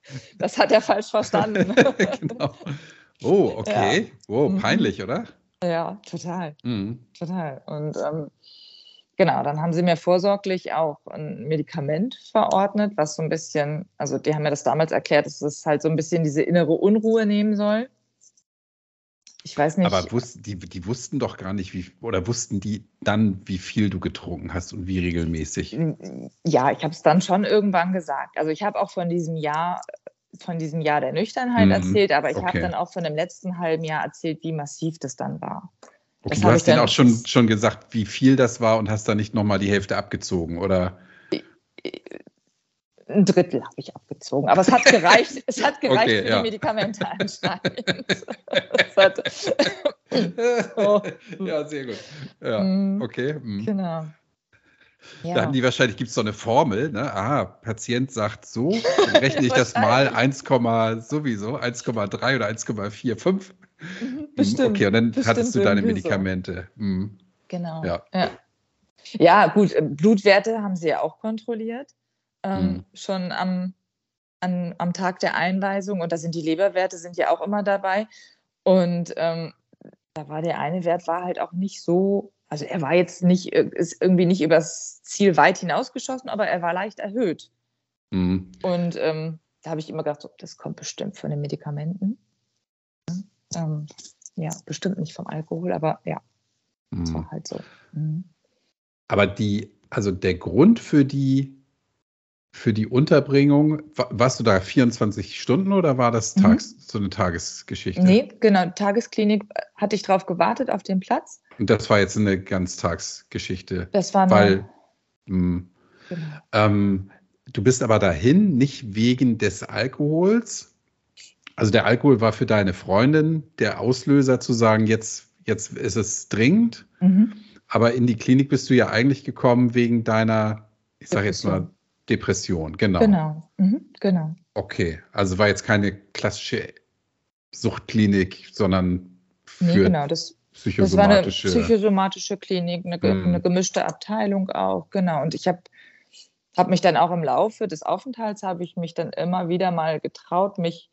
Das hat er falsch verstanden. genau. Oh, okay. Ja. Oh, peinlich, oder? Ja, total. Mhm. Total. Und ähm, Genau, dann haben sie mir vorsorglich auch ein Medikament verordnet, was so ein bisschen, also die haben mir das damals erklärt, dass es halt so ein bisschen diese innere Unruhe nehmen soll. Ich weiß nicht. Aber wussten, die, die wussten doch gar nicht, wie, oder wussten die dann, wie viel du getrunken hast und wie regelmäßig? Ja, ich habe es dann schon irgendwann gesagt. Also ich habe auch von diesem Jahr, von diesem Jahr der Nüchternheit mhm, erzählt, aber ich okay. habe dann auch von dem letzten halben Jahr erzählt, wie massiv das dann war. Okay, du hast denen auch schon, schon gesagt, wie viel das war und hast da nicht nochmal die Hälfte abgezogen, oder? Ein Drittel habe ich abgezogen, aber es hat gereicht, es hat gereicht okay, für ja. die Medikamente anscheinend. oh. Ja, sehr gut. Ja, mhm. okay. Mhm. Genau. Ja. Da haben die wahrscheinlich, gibt es so eine Formel, ne? Aha, Patient sagt so, dann rechne ich das mal 1, sowieso, 1,3 oder 1,45. Mhm, bestimmt. Okay, und dann bestimmt hattest du deine Medikamente. So. Mhm. Genau. Ja. ja. Ja. gut, Blutwerte haben sie ja auch kontrolliert. Ähm, mhm. Schon am, an, am Tag der Einweisung. Und da sind die Leberwerte sind ja auch immer dabei. Und ähm, da war der eine Wert war halt auch nicht so, also er war jetzt nicht, äh, ist irgendwie nicht übers Ziel weit hinausgeschossen, aber er war leicht erhöht. Mhm. Und ähm, da habe ich immer gedacht, das kommt bestimmt von den Medikamenten. Ähm, ja, bestimmt nicht vom Alkohol, aber ja, das mhm. war halt so. Mhm. Aber die, also der Grund für die, für die Unterbringung, warst du da 24 Stunden oder war das mhm. Tags, mhm. so eine Tagesgeschichte? Nee, genau, Tagesklinik äh, hatte ich drauf gewartet auf den Platz. Und das war jetzt eine Ganztagsgeschichte. Das war eine, weil, mh, hm, genau. ähm, du bist aber dahin nicht wegen des Alkohols, also der Alkohol war für deine Freundin der Auslöser zu sagen, jetzt, jetzt ist es dringend. Mhm. Aber in die Klinik bist du ja eigentlich gekommen wegen deiner, ich sage jetzt mal, Depression. Genau. Genau. Mhm. genau. Okay, also war jetzt keine klassische Suchtklinik, sondern für nee, genau, das, psychosomatische. Das war eine psychosomatische Klinik, eine, mhm. eine gemischte Abteilung auch, genau. Und ich habe habe mich dann auch im Laufe des Aufenthalts habe ich mich dann immer wieder mal getraut, mich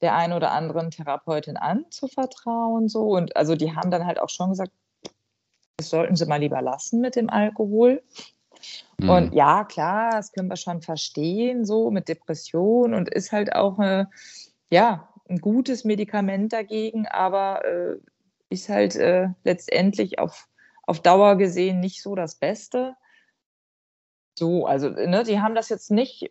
der einen oder anderen Therapeutin anzuvertrauen. So. Und also die haben dann halt auch schon gesagt, das sollten Sie mal lieber lassen mit dem Alkohol. Mhm. Und ja, klar, das können wir schon verstehen, so mit Depression und ist halt auch eine, ja, ein gutes Medikament dagegen, aber äh, ist halt äh, letztendlich auf, auf Dauer gesehen nicht so das Beste. So, also, ne, die haben das jetzt nicht,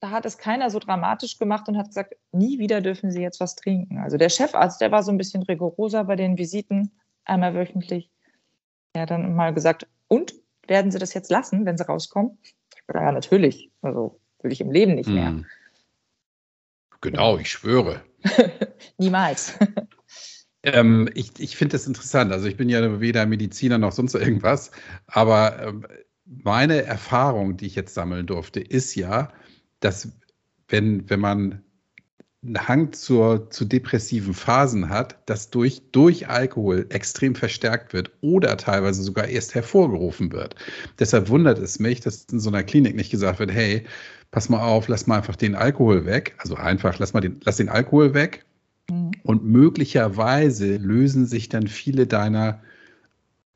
da hat es keiner so dramatisch gemacht und hat gesagt, nie wieder dürfen sie jetzt was trinken. Also der Chefarzt, der war so ein bisschen rigoroser bei den Visiten, einmal wöchentlich. Er hat dann mal gesagt, und werden sie das jetzt lassen, wenn sie rauskommen? Ich bin ja natürlich, also will ich im Leben nicht mehr. Mhm. Genau, ich schwöre. Niemals. ähm, ich ich finde das interessant. Also ich bin ja weder Mediziner noch sonst irgendwas, aber ähm, meine Erfahrung, die ich jetzt sammeln durfte, ist ja, dass wenn, wenn man einen Hang zur, zu depressiven Phasen hat, das durch, durch Alkohol extrem verstärkt wird oder teilweise sogar erst hervorgerufen wird. Deshalb wundert es mich, dass in so einer Klinik nicht gesagt wird, hey, pass mal auf, lass mal einfach den Alkohol weg. Also einfach, lass mal den, lass den Alkohol weg. Mhm. Und möglicherweise lösen sich dann viele deiner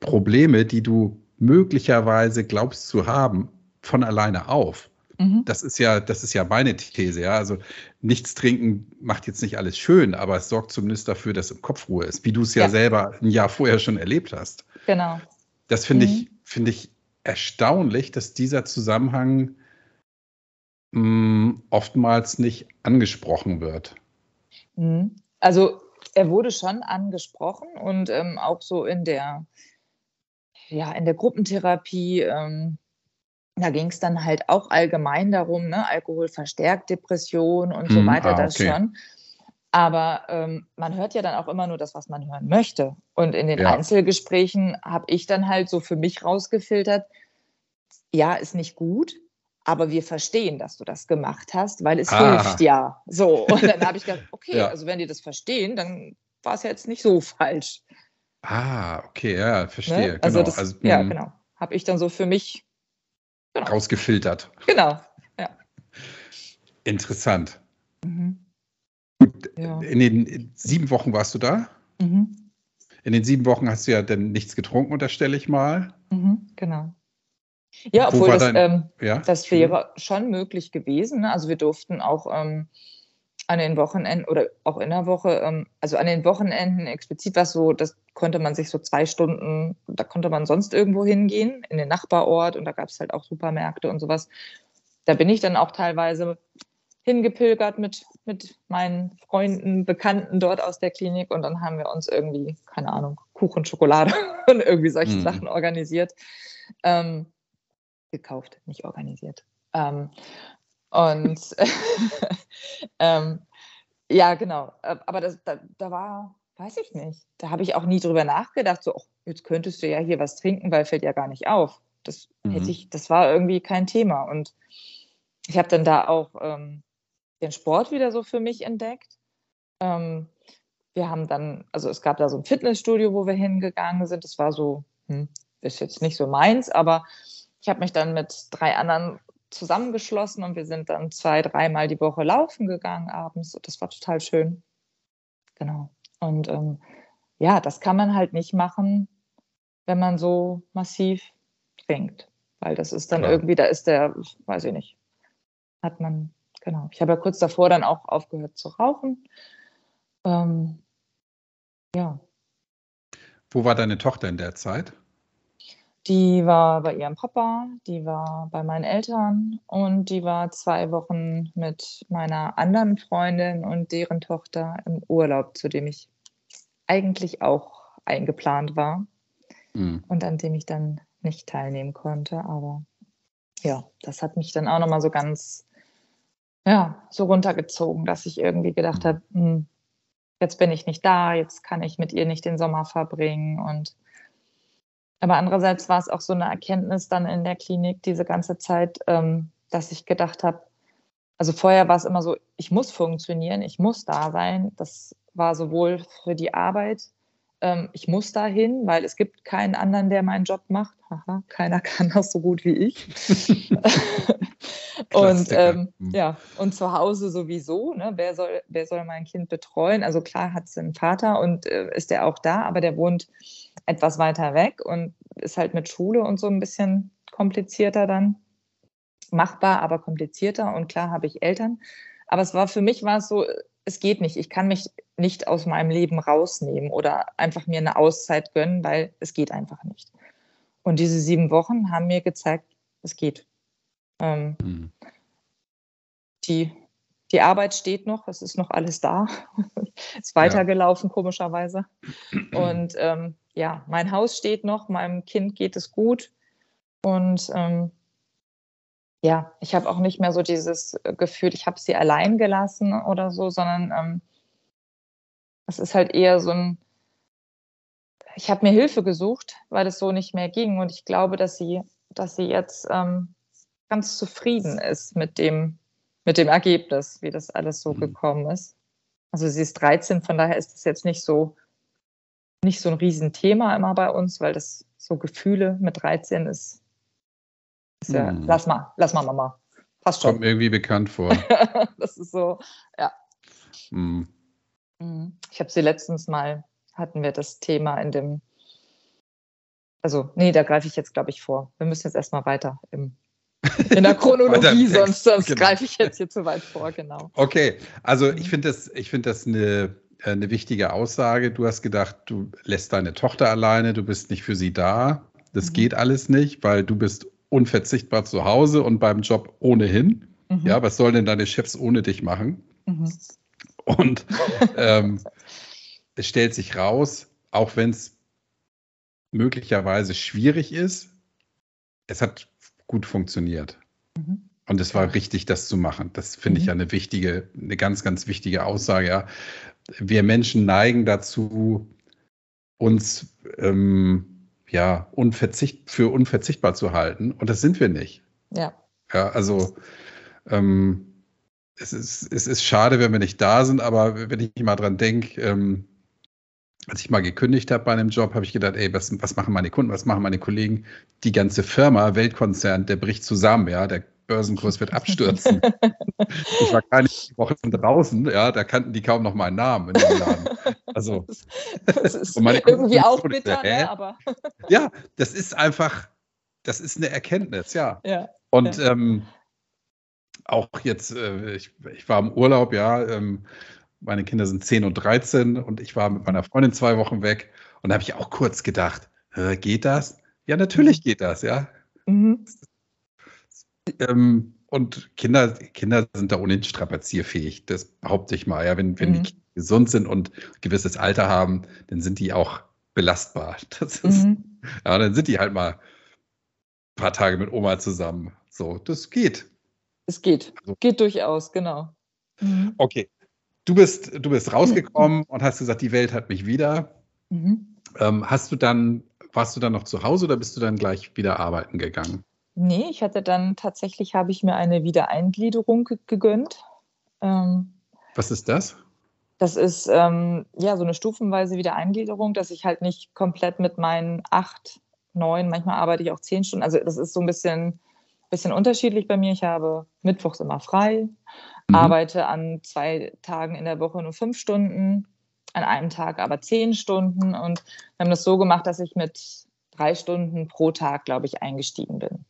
Probleme, die du möglicherweise glaubst zu haben, von alleine auf. Mhm. Das ist ja, das ist ja meine These, ja. Also nichts trinken macht jetzt nicht alles schön, aber es sorgt zumindest dafür, dass im Kopf Ruhe ist, wie du es ja, ja selber ein Jahr vorher schon erlebt hast. Genau. Das finde mhm. ich, finde ich erstaunlich, dass dieser Zusammenhang mh, hm, oftmals nicht angesprochen wird. Mhm. Also er wurde schon angesprochen und ähm, auch so in der, ja, in der Gruppentherapie ähm, da ging es dann halt auch allgemein darum, ne, Alkohol verstärkt Depression und so hm, weiter, ah, das schon. Aber ähm, man hört ja dann auch immer nur das, was man hören möchte. Und in den ja. Einzelgesprächen habe ich dann halt so für mich rausgefiltert, ja, ist nicht gut, aber wir verstehen, dass du das gemacht hast, weil es ah. hilft ja. So, und dann habe ich gedacht, okay, ja. also wenn die das verstehen, dann war es ja jetzt nicht so falsch. Ah, okay, ja, verstehe. Ne? Also genau. Das, also, ja, hm. genau. Habe ich dann so für mich genau. rausgefiltert. Genau, ja. Interessant. Mhm. Ja. In den sieben Wochen warst du da? Mhm. In den sieben Wochen hast du ja dann nichts getrunken, unterstelle ich mal. Mhm, genau. Ja, obwohl das, dein, ähm, ja? das wäre schon möglich gewesen. Ne? Also wir durften auch ähm, an den Wochenenden oder auch in der Woche, ähm, also an den Wochenenden explizit was so, das konnte man sich so zwei Stunden, da konnte man sonst irgendwo hingehen, in den Nachbarort und da gab es halt auch Supermärkte und sowas. Da bin ich dann auch teilweise hingepilgert mit, mit meinen Freunden, Bekannten dort aus der Klinik und dann haben wir uns irgendwie, keine Ahnung, Kuchen, Schokolade und irgendwie solche mhm. Sachen organisiert. Ähm, gekauft, nicht organisiert. Ähm, und ähm, ja, genau. Äh, aber das, da, da, war, weiß ich nicht. Da habe ich auch nie drüber nachgedacht, so, oh, jetzt könntest du ja hier was trinken, weil fällt ja gar nicht auf. Das mhm. hätte ich, das war irgendwie kein Thema. Und ich habe dann da auch ähm, den Sport wieder so für mich entdeckt. Ähm, wir haben dann, also es gab da so ein Fitnessstudio, wo wir hingegangen sind. Das war so, hm, ist jetzt nicht so meins, aber ich habe mich dann mit drei anderen zusammengeschlossen und wir sind dann zwei, dreimal die Woche laufen gegangen abends. Das war total schön. Genau. Und ähm, ja, das kann man halt nicht machen, wenn man so massiv trinkt. Weil das ist dann Klar. irgendwie, da ist der, weiß ich nicht, hat man, genau. Ich habe ja kurz davor dann auch aufgehört zu rauchen. Ähm, ja. Wo war deine Tochter in der Zeit? Die war bei ihrem Papa, die war bei meinen Eltern und die war zwei Wochen mit meiner anderen Freundin und deren Tochter im Urlaub, zu dem ich eigentlich auch eingeplant war mhm. und an dem ich dann nicht teilnehmen konnte. Aber ja, das hat mich dann auch nochmal so ganz, ja, so runtergezogen, dass ich irgendwie gedacht habe, hm, jetzt bin ich nicht da, jetzt kann ich mit ihr nicht den Sommer verbringen und aber andererseits war es auch so eine Erkenntnis dann in der Klinik diese ganze Zeit, ähm, dass ich gedacht habe, also vorher war es immer so, ich muss funktionieren, ich muss da sein. Das war sowohl für die Arbeit ähm, ich muss dahin, weil es gibt keinen anderen, der meinen Job macht. Haha, keiner kann das so gut wie ich. und ähm, hm. ja, und zu Hause sowieso. Ne? Wer, soll, wer soll mein Kind betreuen? Also klar hat es einen Vater und äh, ist der auch da, aber der wohnt etwas weiter weg und ist halt mit Schule und so ein bisschen komplizierter dann. Machbar, aber komplizierter. Und klar habe ich Eltern. Aber es war für mich war es so, es geht nicht. Ich kann mich nicht aus meinem Leben rausnehmen oder einfach mir eine Auszeit gönnen, weil es geht einfach nicht. Und diese sieben Wochen haben mir gezeigt, es geht. Ähm, mhm. die, die Arbeit steht noch, es ist noch alles da. ist weitergelaufen, ja. komischerweise. Und ähm, ja, mein Haus steht noch, meinem Kind geht es gut. Und ähm, ja, ich habe auch nicht mehr so dieses Gefühl, ich habe sie allein gelassen oder so, sondern ähm, es ist halt eher so ein, ich habe mir Hilfe gesucht, weil es so nicht mehr ging. Und ich glaube, dass sie, dass sie jetzt ähm, ganz zufrieden ist mit dem, mit dem Ergebnis, wie das alles so mhm. gekommen ist. Also sie ist 13, von daher ist das jetzt nicht so, nicht so ein Riesenthema immer bei uns, weil das so Gefühle mit 13 ist, ist ja, mhm. lass mal, lass mal, Mama. Passt schon. Kommt mir irgendwie bekannt vor. das ist so, ja. Mhm. mhm. Ich habe sie letztens mal, hatten wir das Thema in dem, also, nee, da greife ich jetzt, glaube ich, vor. Wir müssen jetzt erstmal weiter im in der Chronologie, sonst, sonst genau. greife ich jetzt hier zu weit vor, genau. Okay, also ich finde das, ich find das eine, äh, eine wichtige Aussage. Du hast gedacht, du lässt deine Tochter alleine, du bist nicht für sie da. Das mhm. geht alles nicht, weil du bist unverzichtbar zu Hause und beim Job ohnehin. Mhm. Ja, was sollen denn deine Chefs ohne dich machen? Mhm. Und ähm, es stellt sich raus, auch wenn es möglicherweise schwierig ist, es hat gut funktioniert. Mhm. Und es war richtig, das zu machen. Das finde mhm. ich ja eine wichtige, eine ganz, ganz wichtige Aussage. Ja. Wir Menschen neigen dazu, uns ähm, ja unverzicht, für unverzichtbar zu halten. Und das sind wir nicht. Ja. Ja, also ähm, es, ist, es ist schade, wenn wir nicht da sind, aber wenn ich mal dran denke, ähm, als ich mal gekündigt habe bei einem Job, habe ich gedacht, ey, was, was machen meine Kunden, was machen meine Kollegen? Die ganze Firma, Weltkonzern, der bricht zusammen, ja, der Börsenkurs wird abstürzen. ich war keine Woche draußen, ja, da kannten die kaum noch meinen Namen in dem Laden. Also, das ist irgendwie auch bitter, ne, aber. ja, das ist einfach, das ist eine Erkenntnis, ja. ja Und ja. Ähm, auch jetzt, äh, ich, ich, war im Urlaub, ja, ähm, meine Kinder sind 10 und 13 und ich war mit meiner Freundin zwei Wochen weg und da habe ich auch kurz gedacht, geht das? Ja, natürlich mhm. geht das, ja. Mhm. Ähm, und Kinder, Kinder sind da ohnehin strapazierfähig, das behaupte ich mal. Ja, wenn, wenn mhm. die gesund sind und ein gewisses Alter haben, dann sind die auch belastbar. Das ist, mhm. Ja, dann sind die halt mal ein paar Tage mit Oma zusammen. So, das geht. Es geht. Also, geht durchaus, genau. Mhm. Okay, Du bist, du bist rausgekommen und hast gesagt, die Welt hat mich wieder. Mhm. Ähm, hast du dann, warst du dann noch zu Hause oder bist du dann gleich wieder arbeiten gegangen? Nee, ich hatte dann tatsächlich, habe ich mir eine Wiedereingliederung gegönnt. Ähm, Was ist das? Das ist ähm, ja so eine stufenweise Wiedereingliederung, dass ich halt nicht komplett mit meinen acht, neun, manchmal arbeite ich auch zehn Stunden. Also das ist so ein bisschen, bisschen unterschiedlich bei mir. Ich habe mittwochs immer frei, mhm. arbeite an zwei Tagen in der Woche nur fünf Stunden, an einem Tag aber zehn Stunden und wir haben das so gemacht, dass ich mit drei Stunden pro Tag, glaube ich, eingestiegen bin.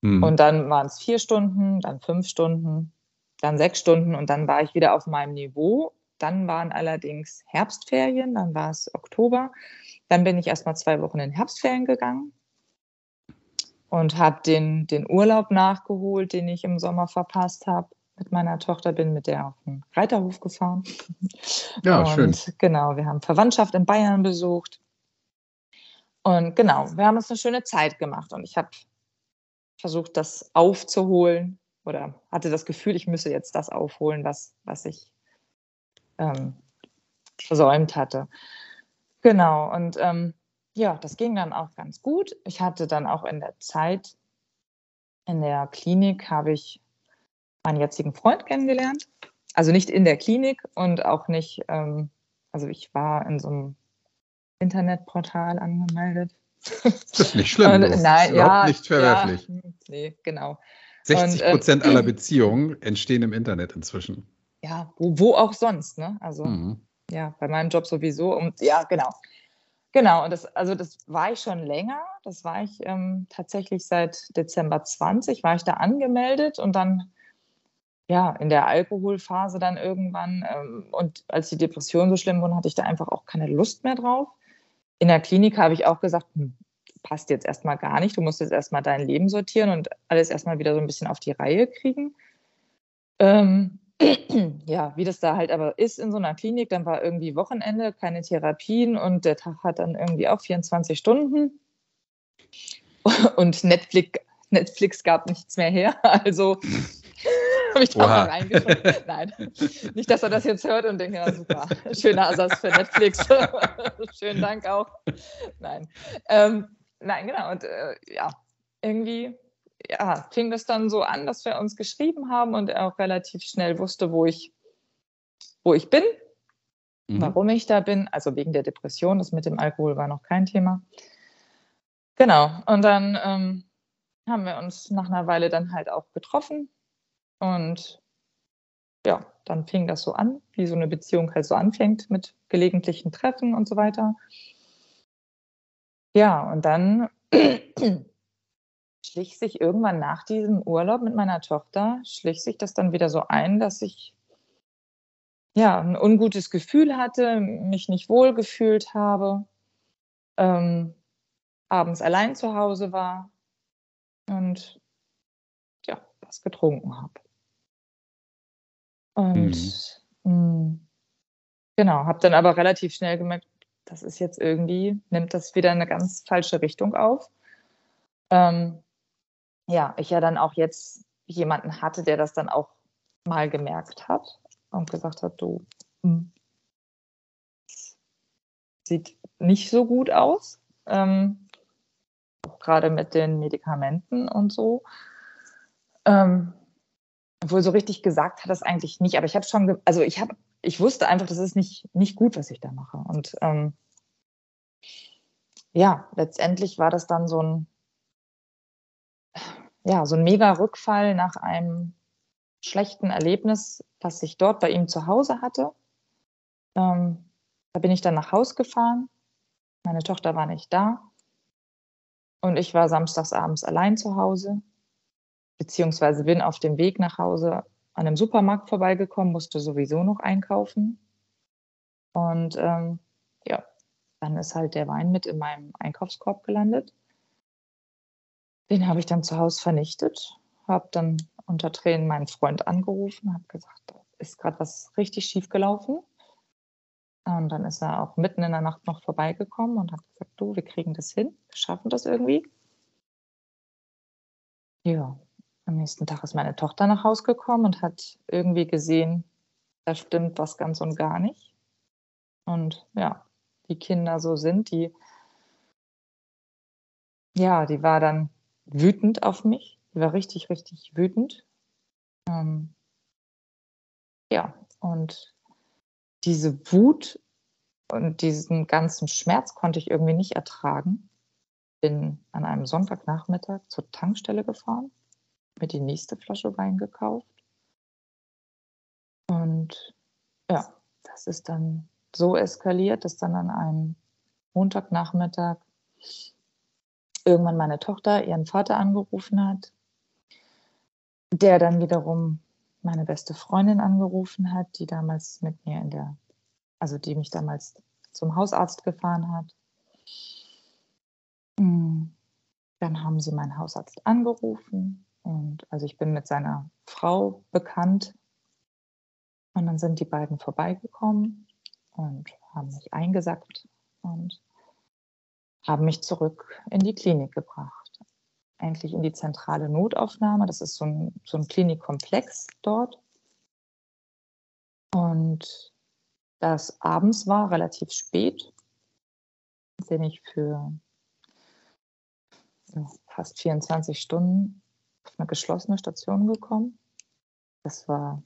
Mhm. Und dann waren es vier Stunden, dann fünf Stunden, dann sechs Stunden und dann war ich wieder auf meinem Niveau. Dann waren allerdings Herbstferien, dann war es Oktober. Dann bin ich erst mal zwei Wochen in Herbstferien gegangen und habe den, den Urlaub nachgeholt, den ich im Sommer verpasst habe mit meiner Tochter, bin mit der auf den Reiterhof gefahren. Ja, und schön. Genau, wir haben Verwandtschaft in Bayern besucht. Und genau, wir haben uns eine schöne Zeit gemacht und ich habe versucht, das aufzuholen oder hatte das Gefühl, ich müsse jetzt das aufholen, was, was ich ähm, versäumt hatte. Genau, und ähm, ja, das ging dann auch ganz gut. Ich hatte dann auch in der Zeit in der Klinik, habe ich meinen jetzigen Freund kennengelernt. Also nicht in der Klinik und auch nicht, ähm, also ich war in so einem Internetportal angemeldet. Das ist nicht schlimm. Und, nein, überhaupt ja, nicht verwerflich. Ja, nee, genau. 60 Prozent ähm, aller Beziehungen entstehen im Internet inzwischen. Ja, wo, wo auch sonst, ne? Also Mhm. ja, bei meinem Job sowieso. Und ja, genau. Genau, und das, also das war ich schon länger. Das war ich ähm, tatsächlich seit Dezember 20, war ich da angemeldet und dann ja, in der Alkoholphase dann irgendwann. Ähm, und als die Depressionen so schlimm wurden, hatte ich da einfach auch keine Lust mehr drauf. In der Klinik habe ich auch gesagt, hm, passt jetzt erstmal gar nicht. Du musst jetzt erstmal dein Leben sortieren und alles erstmal wieder so ein bisschen auf die Reihe kriegen. Ähm, ja, wie das da halt aber ist in so einer Klinik, dann war irgendwie Wochenende, keine Therapien und der Tag hat dann irgendwie auch 24 Stunden. Und Netflix, Netflix gab nichts mehr her. Also habe ich da mal reingeschaut. Nein, nicht, dass er das jetzt hört und denkt, ja super, schöner Ersatz für Netflix. Schönen Dank auch. Nein, ähm, nein, genau. Und äh, ja, irgendwie ja, fing das dann so an, dass wir uns geschrieben haben und er auch relativ schnell wusste, wo ich, wo ich bin, mhm. warum ich da bin. Also wegen der Depression, das mit dem Alkohol war noch kein Thema. Genau, und dann ähm, haben wir uns nach einer Weile dann halt auch getroffen und ja, dann fing das so an, wie so eine Beziehung halt so anfängt mit gelegentlichen Treffen und so weiter. Ja, und dann schlich sich irgendwann nach diesem Urlaub mit meiner Tochter, schlich sich das dann wieder so ein, dass ich ja ein ungutes Gefühl hatte, mich nicht wohl gefühlt habe, ähm, abends allein zu Hause war und ja, was getrunken habe. Und mhm. mh, genau, habe dann aber relativ schnell gemerkt, das ist jetzt irgendwie, nimmt das wieder eine ganz falsche Richtung auf. Ähm, ja, ich ja dann auch jetzt jemanden hatte, der das dann auch mal gemerkt hat und gesagt hat, du, hm, sieht nicht so gut aus, ähm, auch gerade mit den Medikamenten und so. Ähm, obwohl so richtig gesagt hat das eigentlich nicht, aber ich habe schon, also ich habe, ich wusste einfach, das ist nicht, nicht gut, was ich da mache. Und ähm, ja, letztendlich war das dann so ein, ja, so ein mega Rückfall nach einem schlechten Erlebnis, was ich dort bei ihm zu Hause hatte. Ähm, da bin ich dann nach Haus gefahren. Meine Tochter war nicht da. Und ich war samstags abends allein zu Hause beziehungsweise bin auf dem Weg nach Hause an einem Supermarkt vorbeigekommen, musste sowieso noch einkaufen. Und ähm, ja, dann ist halt der Wein mit in meinem Einkaufskorb gelandet. Den habe ich dann zu Hause vernichtet, habe dann unter Tränen meinen Freund angerufen, habe gesagt, da ist gerade was richtig schief gelaufen. Und dann ist er auch mitten in der Nacht noch vorbeigekommen und hat gesagt, du, wir kriegen das hin, wir schaffen das irgendwie. Ja, am nächsten Tag ist meine Tochter nach Hause gekommen und hat irgendwie gesehen, da stimmt was ganz und gar nicht. Und ja, die Kinder so sind, die, ja, die war dann wütend auf mich. Die war richtig, richtig wütend. Ähm, ja, und diese Wut und diesen ganzen Schmerz konnte ich irgendwie nicht ertragen. Bin an einem Sonntagnachmittag zur Tankstelle gefahren mir die nächste Flasche Wein gekauft. Und ja, das ist dann so eskaliert, dass dann an einem Montagnachmittag irgendwann meine Tochter ihren Vater angerufen hat, der dann wiederum meine beste Freundin angerufen hat, die damals mit mir in der, also die mich damals zum Hausarzt gefahren hat. Hm, dann haben sie meinen Hausarzt angerufen und also ich bin mit seiner Frau bekannt. Und dann sind die beiden vorbeigekommen und haben mich eingesackt und haben mich zurück in die Klinik gebracht. Eigentlich in die zentrale Notaufnahme. Das ist so ein, so ein Klinikkomplex dort. Und das abends war, relativ spät, bin ich für fast 24 Stunden auf eine geschlossene Station gekommen. Das war,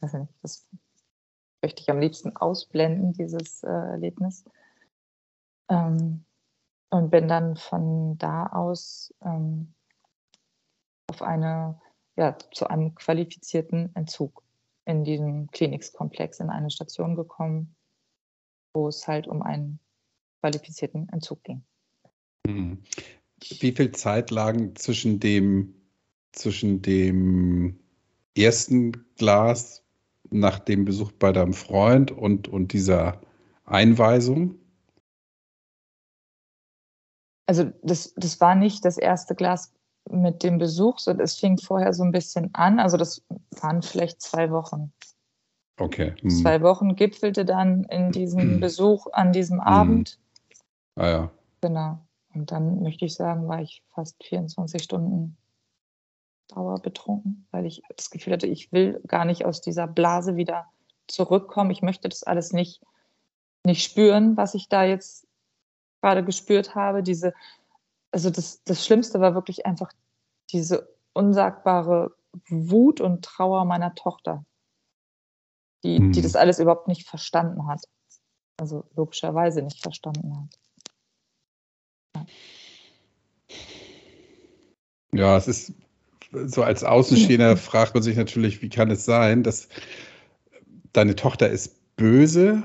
weiß nicht, das möchte ich am liebsten ausblenden, dieses äh, Erlebnis. Ähm, und bin dann von da aus ähm, auf eine, ja, zu einem qualifizierten Entzug in diesem Klinikskomplex in eine Station gekommen, wo es halt um einen qualifizierten Entzug ging. Hm. Wie viel Zeit lagen zwischen dem, zwischen dem ersten Glas nach dem Besuch bei deinem Freund und, und dieser Einweisung? Also das, das war nicht das erste Glas mit dem Besuch, sondern es fing vorher so ein bisschen an. Also das waren vielleicht zwei Wochen. Okay. Hm. Zwei Wochen gipfelte dann in diesem hm. Besuch an diesem hm. Abend. Ah ja. Genau. Und dann möchte ich sagen, war ich fast 24 Stunden Dauer betrunken, weil ich das Gefühl hatte, ich will gar nicht aus dieser Blase wieder zurückkommen. Ich möchte das alles nicht, nicht spüren, was ich da jetzt gerade gespürt habe. Diese, also das, das Schlimmste war wirklich einfach diese unsagbare Wut und Trauer meiner Tochter, die, die das alles überhaupt nicht verstanden hat. Also logischerweise nicht verstanden hat. Ja, es ist so als Außenstehender fragt man sich natürlich, wie kann es sein, dass deine Tochter ist böse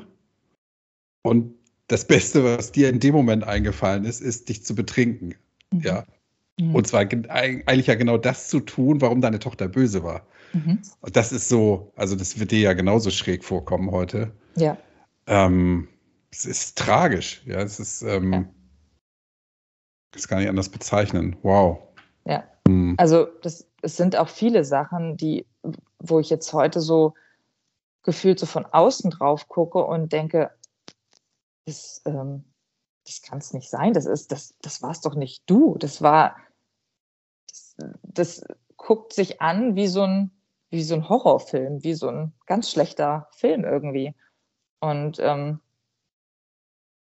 und das Beste, was dir in dem Moment eingefallen ist, ist, dich zu betrinken. Mhm. Ja. Mhm. Und zwar eigentlich ja genau das zu tun, warum deine Tochter böse war. Mhm. Und das ist so, also das wird dir ja genauso schräg vorkommen heute. Ja. Ähm, es ist tragisch. Ja, es ist, ähm, ja. Das kann ich anders bezeichnen. Wow. Ja. Mhm. Also das, es sind auch viele Sachen, die, wo ich jetzt heute so gefühlt so von außen drauf gucke und denke, das, ähm, das kann es nicht sein. Das ist, das, das war's doch nicht du. Das war, das, das guckt sich an wie so ein, wie so ein Horrorfilm, wie so ein ganz schlechter Film irgendwie. Und ähm,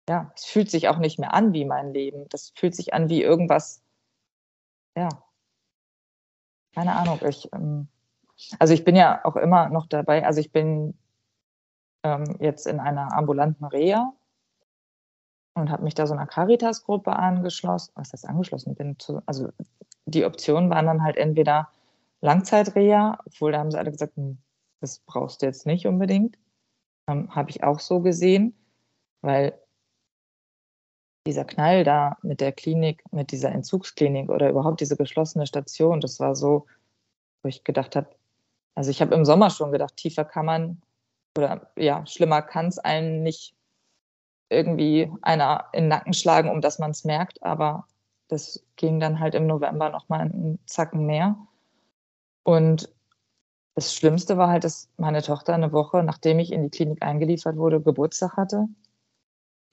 ja, es fühlt sich auch nicht mehr an wie mein Leben. Das fühlt sich an wie irgendwas, ja, keine Ahnung. Ich, ähm, also ich bin ja auch immer noch dabei. Also ich bin ähm, jetzt in einer ambulanten Reha und habe mich da so einer Caritas-Gruppe angeschlossen. Was heißt angeschlossen? Bin zu, also die Optionen waren dann halt entweder Langzeitreha, obwohl da haben sie alle gesagt, hm, das brauchst du jetzt nicht unbedingt. Ähm, habe ich auch so gesehen, weil dieser Knall da mit der Klinik, mit dieser Entzugsklinik oder überhaupt diese geschlossene Station, das war so, wo ich gedacht habe, also ich habe im Sommer schon gedacht, tiefer kann man oder ja, schlimmer kann es einen nicht irgendwie einer in den Nacken schlagen, um dass man es merkt. Aber das ging dann halt im November nochmal einen Zacken mehr. Und das Schlimmste war halt, dass meine Tochter eine Woche, nachdem ich in die Klinik eingeliefert wurde, Geburtstag hatte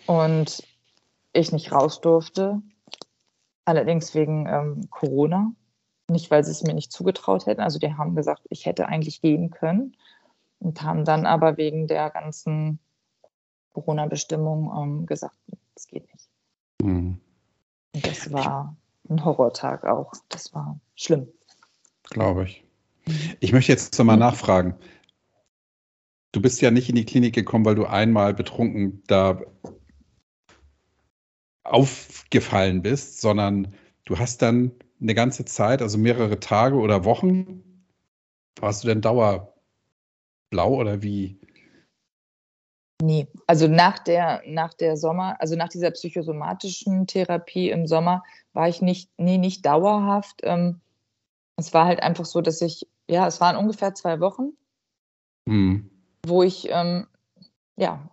und ich nicht raus durfte. Allerdings wegen ähm, Corona. Nicht, weil sie es mir nicht zugetraut hätten. Also die haben gesagt, ich hätte eigentlich gehen können und haben dann aber wegen der ganzen Corona-Bestimmung ähm, gesagt, es geht nicht. Mhm. Und das war ein Horrortag auch. Das war schlimm. Glaube ich. Ich möchte jetzt nochmal nachfragen. Du bist ja nicht in die Klinik gekommen, weil du einmal betrunken da aufgefallen bist, sondern du hast dann eine ganze Zeit, also mehrere Tage oder Wochen, warst du denn dauerblau oder wie? Nee, also nach der, nach der Sommer, also nach dieser psychosomatischen Therapie im Sommer war ich nicht, nee, nicht dauerhaft. Ähm, es war halt einfach so, dass ich, ja, es waren ungefähr zwei Wochen, mhm. wo ich, ähm, ja,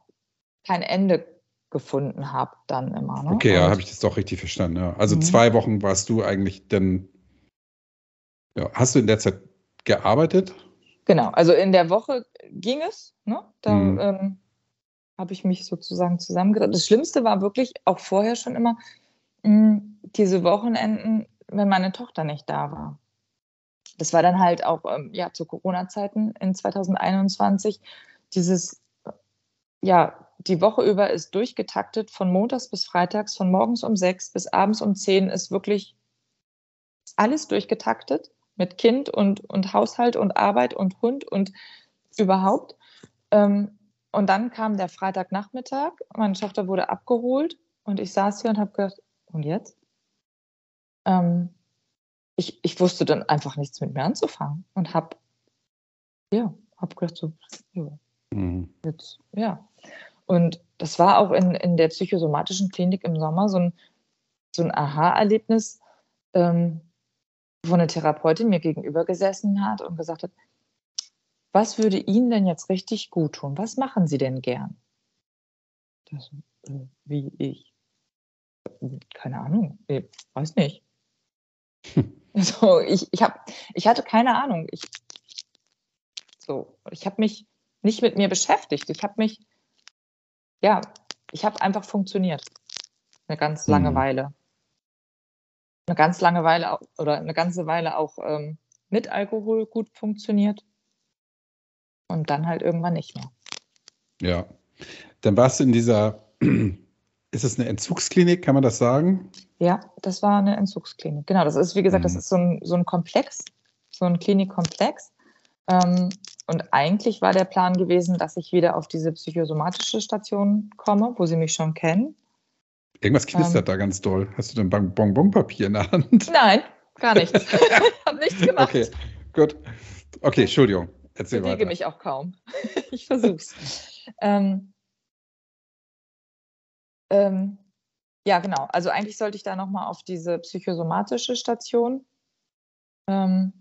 kein Ende gefunden habe dann immer. Ne? Okay, ja, habe ich das doch richtig verstanden. Ja. Also mhm. zwei Wochen warst du eigentlich dann, ja, hast du in der Zeit gearbeitet? Genau, also in der Woche ging es, ne? Da, mhm. ähm, habe ich mich sozusagen zusammengerettet. Das Schlimmste war wirklich auch vorher schon immer mh, hm, diese Wochenenden, wenn meine Tochter nicht da war. Das war dann halt auch ähm, ja, zu Corona-Zeiten in 2021. Dieses, ja, die Woche über ist durchgetaktet von montags bis freitags, von morgens um sechs bis abends um zehn ist wirklich alles durchgetaktet mit Kind und, und Haushalt und Arbeit und Hund und überhaupt. Ähm, und dann kam der Freitagnachmittag, meine Tochter wurde abgeholt Und ich saß hier und habe gedacht, und jetzt? Ähm, ich, ich wusste dann einfach nichts mit mir anzufangen und habe, ja, habe gedacht so, ja, mhm. jetzt, ja. Und das war auch in, in der psychosomatischen Klinik im Sommer so ein, so ein Aha-Erlebnis, ähm, wo eine Therapeutin mir gegenüber gesessen hat und gesagt hat, was würde Ihnen denn jetzt richtig gut tun? Was machen Sie denn gern? Das, äh, wie ich. Keine Ahnung, ich weiß nicht. So, ich, ich, hab, ich hatte keine Ahnung. Ich, so, ich habe mich nicht mit mir beschäftigt. Ich habe mich, ja, ich habe einfach funktioniert. Eine ganz lange mhm. Weile. Eine ganz lange Weile oder eine ganze Weile auch ähm, mit Alkohol gut funktioniert. Und dann halt irgendwann nicht mehr. Ja. Dann warst du in dieser, ist es eine Entzugsklinik, kann man das sagen? Ja, das war eine Entzugsklinik. Genau, das ist, wie gesagt, mhm. das ist so ein, so ein Komplex, so ein Klinikkomplex. Ähm, und eigentlich war der Plan gewesen, dass ich wieder auf diese psychosomatische Station komme, wo sie mich schon kennen. Irgendwas knistert ähm, da ganz doll. Hast du denn Bonbonpapier in der Hand? Nein, gar nichts. ich habe nichts gemacht. Okay, gut. Okay, Entschuldigung. Erzähl ich bewege mich auch kaum. ich versuch's. ähm, ähm, ja, genau. Also eigentlich sollte ich da nochmal auf diese psychosomatische Station. Ähm,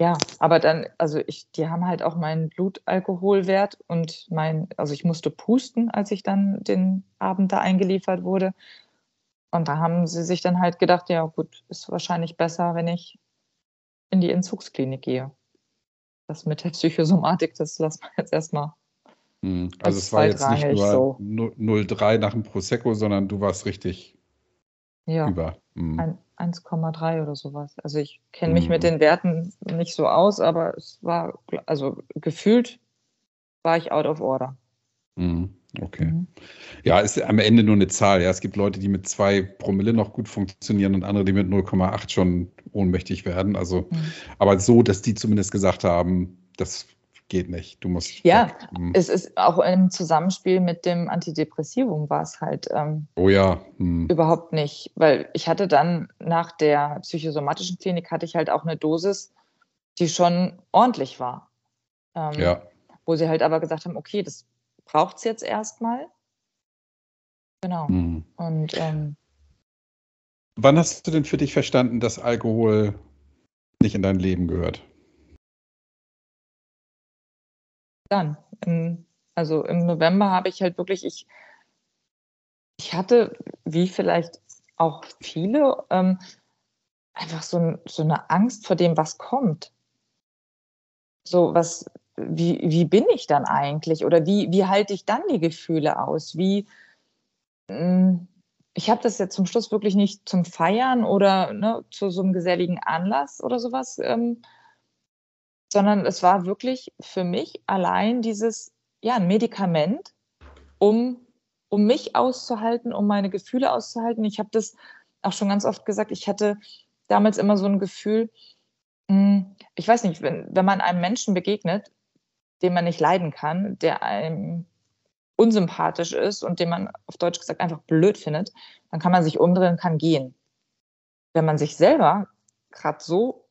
ja, aber dann, also ich, die haben halt auch meinen Blutalkoholwert und mein, also ich musste pusten, als ich dann den Abend da eingeliefert wurde. Und da haben sie sich dann halt gedacht, ja gut, ist wahrscheinlich besser, wenn ich in die Entzugsklinik gehe. Das mit der Psychosomatik, das lassen wir jetzt erstmal hm, also es war jetzt nicht nur so. 0,3 nach dem Prosecco, sondern du warst richtig ja. über. Mhm. 1,3 oder sowas. Also ich kenne mich mhm. mit den Werten nicht so aus, aber es war, also gefühlt war ich out of order. Mhm. Okay. Mhm. Ja, ist am Ende nur eine Zahl. Ja, es gibt Leute, die mit zwei Promille noch gut funktionieren und andere, die mit 0,8 schon ohnmächtig werden. Also, mhm. aber so, dass die zumindest gesagt haben, das geht nicht. Du musst. Ja, hm. es ist auch im Zusammenspiel mit dem Antidepressivum war es halt. Ähm, oh ja. Hm. Überhaupt nicht, weil ich hatte dann nach der psychosomatischen Klinik hatte ich halt auch eine Dosis, die schon ordentlich war. Ähm, ja. Wo sie halt aber gesagt haben, okay, das braucht es jetzt erstmal. Genau. Hm. Und ähm, wann hast du denn für dich verstanden, dass Alkohol nicht in dein Leben gehört? Dann. Im, also im November habe ich halt wirklich, ich, ich hatte, wie vielleicht auch viele, ähm, einfach so, so eine Angst vor dem, was kommt. So, was, wie, wie bin ich dann eigentlich? Oder wie, wie halte ich dann die Gefühle aus? Wie, hm, ich habe das jetzt zum Schluss wirklich nicht zum Feiern oder ne, zu so einem geselligen Anlass oder sowas ähm, sondern es war wirklich für mich allein dieses, ja, ein Medikament, um, um mich auszuhalten, um meine Gefühle auszuhalten. Ich habe das auch schon ganz oft gesagt, ich hatte damals immer so ein Gefühl, hm, ich weiß nicht, wenn, wenn man einem Menschen begegnet, den man nicht leiden kann, der einem unsympathisch ist und den man auf Deutsch gesagt einfach blöd findet, dann kann man sich umdrehen, kann gehen. Wenn man sich selber gerade so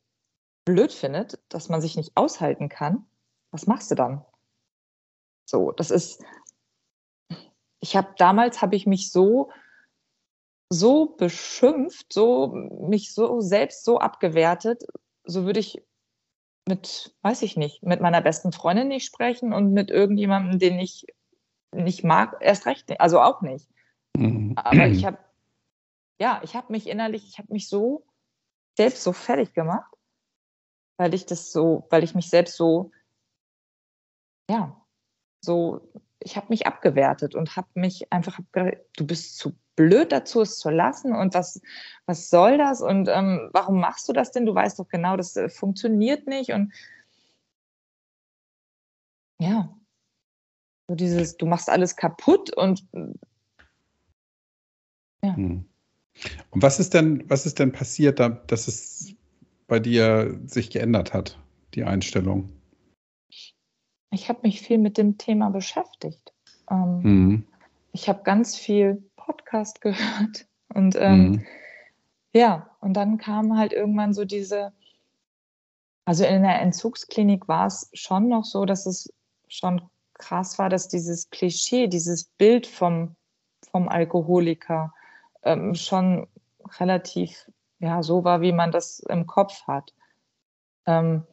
blöd findet, dass man sich nicht aushalten kann, was machst du dann? So, das ist, ich habe damals habe ich mich so so beschimpft, so mich so selbst so abgewertet, so würde ich mit, weiß ich nicht, mit meiner besten Freundin nicht sprechen und mit irgendjemandem, den ich nicht mag, erst recht, nicht, also auch nicht. Mhm. Aber ich habe, ja, ich habe mich innerlich, ich habe mich so selbst so fertig gemacht, weil ich das so, weil ich mich selbst so, ja, so, ich habe mich abgewertet und habe mich einfach, du bist zu blöd dazu, es zu lassen und was, was soll das und ähm, warum machst du das denn? Du weißt doch genau, das äh, funktioniert nicht und ja, so dieses, du machst alles kaputt und ja. Hm. Und was ist denn, was ist denn passiert, dass es bei dir sich geändert hat, die Einstellung? Ich habe mich viel mit dem Thema beschäftigt. Ähm, mhm. Ich habe ganz viel Podcast gehört. Und ähm, mhm. ja, und dann kam halt irgendwann so diese, also in der Entzugsklinik war es schon noch so, dass es schon krass war, dass dieses Klischee, dieses Bild vom, vom Alkoholiker ähm, schon relativ ja, so war, wie man das im Kopf hat. Ähm,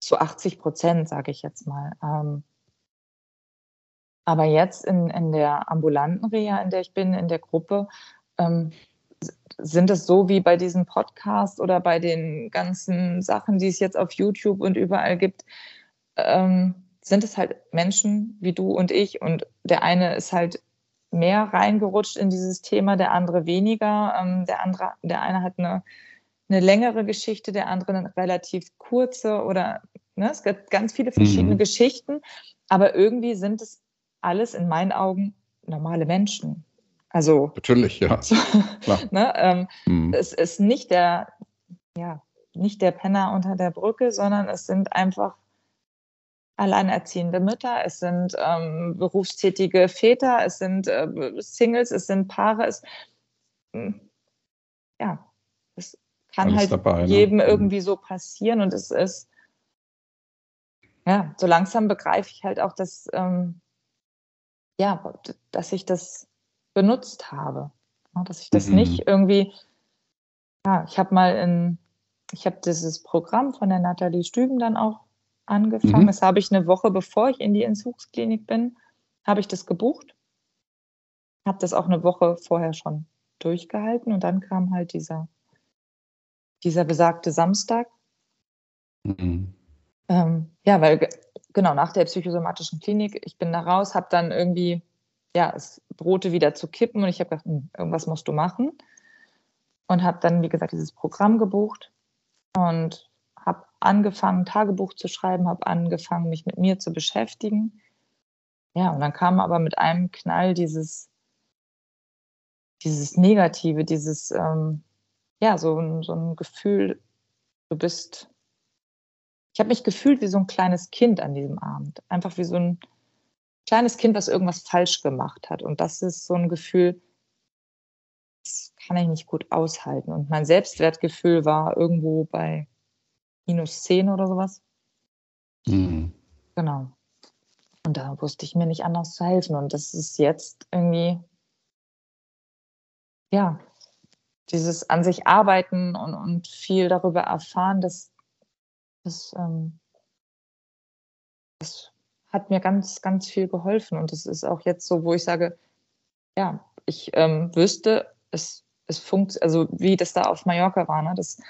zu 80 Prozent, sage ich jetzt mal. Ähm, aber jetzt in, in der ambulanten Reha, in der ich bin, in der Gruppe, ähm, sind es so wie bei diesem Podcast oder bei den ganzen Sachen, die es jetzt auf YouTube und überall gibt, ähm, sind es halt Menschen wie du und ich. Und der eine ist halt mehr reingerutscht in dieses Thema, der andere weniger. Ähm, der andere, der eine hat eine, eine längere Geschichte, der andere eine relativ kurze oder ne, es gibt ganz viele verschiedene mhm. Geschichten, aber irgendwie sind es alles in meinen Augen normale Menschen. Also natürlich, ja. So, ne, ähm, mhm. Es ist nicht der, ja, nicht der Penner unter der Brücke, sondern es sind einfach alleinerziehende Mütter, es sind ähm, berufstätige Väter, es sind äh, Singles, es sind Paare, es hm, ja, es kann Alles halt dabei, ne? jedem ne? irgendwie so passieren und es ist ja, so langsam begreife ich halt auch, dass ähm, ja, dass ich das benutzt habe, ne, dass ich das mhm. nicht irgendwie ja, ich habe mal in ich habe dieses Programm von der Nathalie Stüben dann auch angefangen. Mhm. Das habe ich eine Woche bevor ich in die Entzugsklinik bin, habe ich das gebucht. Habe das auch eine Woche vorher schon durchgehalten und dann kam halt dieser, dieser besagte Samstag. Mhm. Ähm, ja, weil genau nach der psychosomatischen Klinik, ich bin da raus, habe dann irgendwie, ja, es drohte wieder zu kippen und ich habe gedacht, hm, irgendwas musst du machen. Und habe dann, wie gesagt, dieses Programm gebucht und angefangen, Tagebuch zu schreiben, habe angefangen, mich mit mir zu beschäftigen. Ja, und dann kam aber mit einem Knall dieses, dieses Negative, dieses, ähm, ja, so, so ein Gefühl, du bist, ich habe mich gefühlt wie so ein kleines Kind an diesem Abend. Einfach wie so ein kleines Kind, was irgendwas falsch gemacht hat. Und das ist so ein Gefühl, das kann ich nicht gut aushalten. Und mein Selbstwertgefühl war irgendwo bei minus 10 oder sowas. Mhm. Genau. Und da wusste ich mir nicht anders zu helfen. Und das ist jetzt irgendwie, ja, dieses an sich arbeiten und, und viel darüber erfahren, das, das, ähm, das hat mir ganz, ganz viel geholfen. Und das ist auch jetzt so, wo ich sage, ja, ich ähm, wüsste, es, es funktioniert, also wie das da auf Mallorca war, ne, das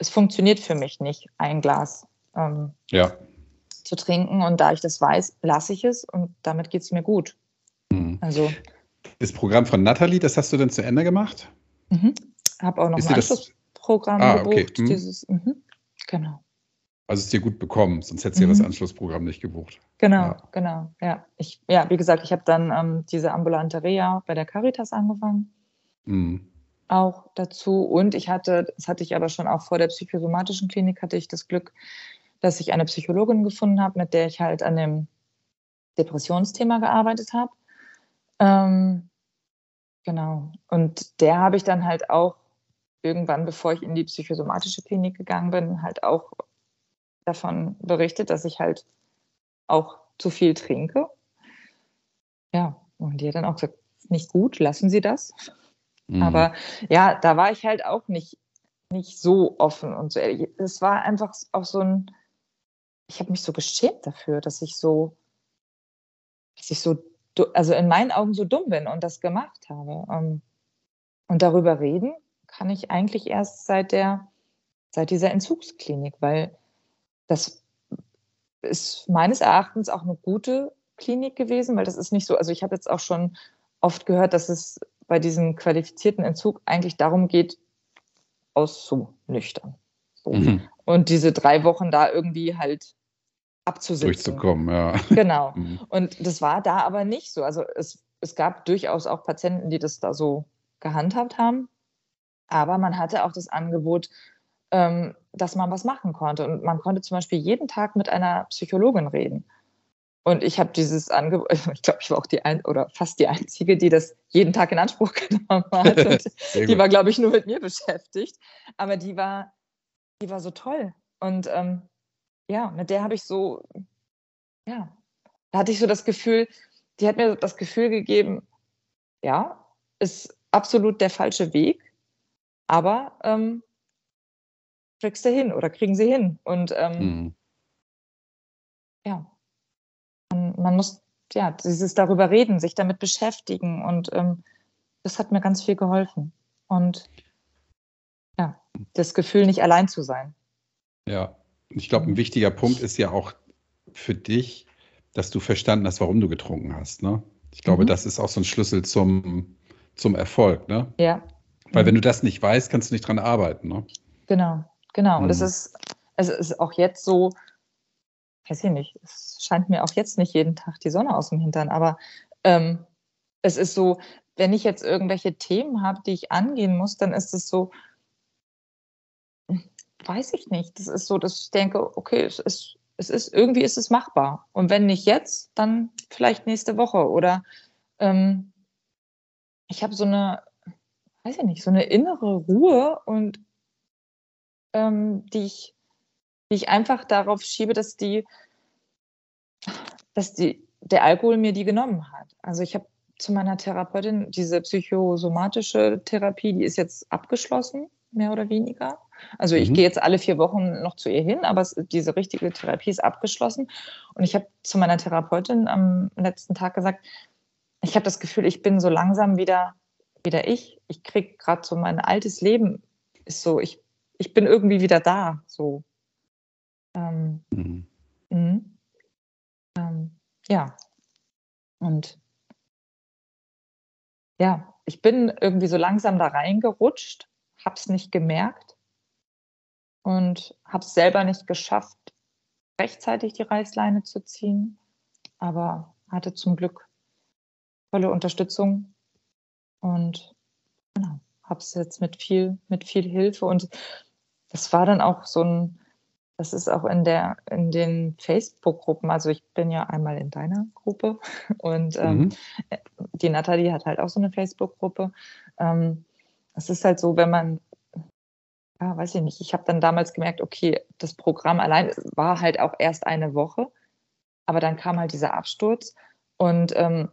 es funktioniert für mich nicht, ein Glas ähm, ja. zu trinken. Und da ich das weiß, lasse ich es und damit geht es mir gut. Mhm. Also, das Programm von Nathalie, das hast du dann zu Ende gemacht? Mhm. Habe auch noch ist ein Anschlussprogramm ah, gebucht. Okay. Mhm. Dieses, mhm. Genau. Also ist dir gut bekommen, sonst hättest du ja das mhm. Anschlussprogramm nicht gebucht. Genau, ja. genau. Ja, ich, ja wie gesagt, ich habe dann ähm, diese ambulante Reha bei der Caritas angefangen. Mhm auch dazu. Und ich hatte, das hatte ich aber schon auch vor der psychosomatischen Klinik, hatte ich das Glück, dass ich eine Psychologin gefunden habe, mit der ich halt an dem Depressionsthema gearbeitet habe. Ähm, genau. Und der habe ich dann halt auch irgendwann, bevor ich in die psychosomatische Klinik gegangen bin, halt auch davon berichtet, dass ich halt auch zu viel trinke. Ja, und die hat dann auch gesagt, nicht gut, lassen Sie das. Mhm. Aber ja, da war ich halt auch nicht, nicht so offen und so ehrlich. Es war einfach auch so ein, ich habe mich so geschämt dafür, dass ich so, dass ich so, also in meinen Augen so dumm bin und das gemacht habe. Ähm, und darüber reden kann ich eigentlich erst seit der, seit dieser Entzugsklinik, weil das ist meines Erachtens auch eine gute Klinik gewesen, weil das ist nicht so, also ich habe jetzt auch schon oft gehört, dass es bei diesem qualifizierten Entzug eigentlich darum geht, auszunüchtern. So. Mhm. Und diese drei Wochen da irgendwie halt abzusitzen. Durchzukommen, ja. Genau. Mhm. Und das war da aber nicht so. Also es, es gab durchaus auch Patienten, die das da so gehandhabt haben. Aber man hatte auch das Angebot, ähm, dass man was machen konnte. Und man konnte zum Beispiel jeden Tag mit einer Psychologin reden. Und ich habe dieses Angebot, ich glaube, ich war auch die ein oder fast die Einzige, die das jeden Tag in Anspruch genommen hat. Und die war, glaube ich, nur mit mir beschäftigt. Aber die war, die war so toll. Und ähm, ja, mit der habe ich so, ja, da hatte ich so das Gefühl, die hat mir das Gefühl gegeben, ja, ist absolut der falsche Weg, aber ähm, kriegst du hin oder kriegen sie hin. Und ähm, mhm. ja, man, man, muss ja dieses darüber reden, sich damit beschäftigen und ähm, das hat mir ganz viel geholfen. Und ja, das Gefühl, nicht allein zu sein. Ja, ich glaube, ein wichtiger Punkt ist ja auch für dich, dass du verstanden hast, warum du getrunken hast. Ne? Ich glaube, mhm. das ist auch so ein Schlüssel zum, zum Erfolg. Ne? Ja. Weil wenn du das nicht weißt, kannst du nicht dran arbeiten. Ne? Genau, genau. Mhm. Und es ist, es ist auch jetzt so, weiß ich nicht, es scheint mir auch jetzt nicht jeden Tag die Sonne aus dem Hintern, aber ähm, es ist so, wenn ich jetzt irgendwelche Themen habe, die ich angehen muss, dann ist es so, weiß ich nicht. Das ist so, dass ich denke, okay, es ist, es ist, irgendwie ist es machbar. Und wenn nicht jetzt, dann vielleicht nächste Woche. Oder ähm, ich habe so eine, weiß ich nicht, so eine innere Ruhe und ähm, die ich, die ich einfach darauf schiebe, dass die, dass die, der Alkohol mir die genommen hat. Also ich habe zu meiner Therapeutin diese psychosomatische Therapie, die ist jetzt abgeschlossen, mehr oder weniger. Also ich mhm. gehe jetzt alle vier Wochen noch zu ihr hin, aber es, diese richtige Therapie ist abgeschlossen. Und ich habe zu meiner Therapeutin am letzten Tag gesagt, ich habe das Gefühl, ich bin so langsam wieder, wieder ich. Ich kriege gerade so mein altes Leben ist so, ich, ich bin irgendwie wieder da. So. Ähm, mhm. Mhm. Ähm, ja. Und ja, ich bin irgendwie so langsam da reingerutscht, habe es nicht gemerkt und habe es selber nicht geschafft, rechtzeitig die Reißleine zu ziehen, aber hatte zum Glück tolle Unterstützung und genau, habe es jetzt mit viel, mit viel Hilfe und das war dann auch so ein, das ist auch in der, in den Facebook-Gruppen, also ich bin ja einmal in deiner Gruppe und ähm, mhm. die Nathalie hat halt auch so eine Facebook-Gruppe. Ähm, es ist halt so, wenn man ja, weiß ich nicht. Ich habe dann damals gemerkt, okay, das Programm allein war halt auch erst eine Woche, aber dann kam halt dieser Absturz und ähm,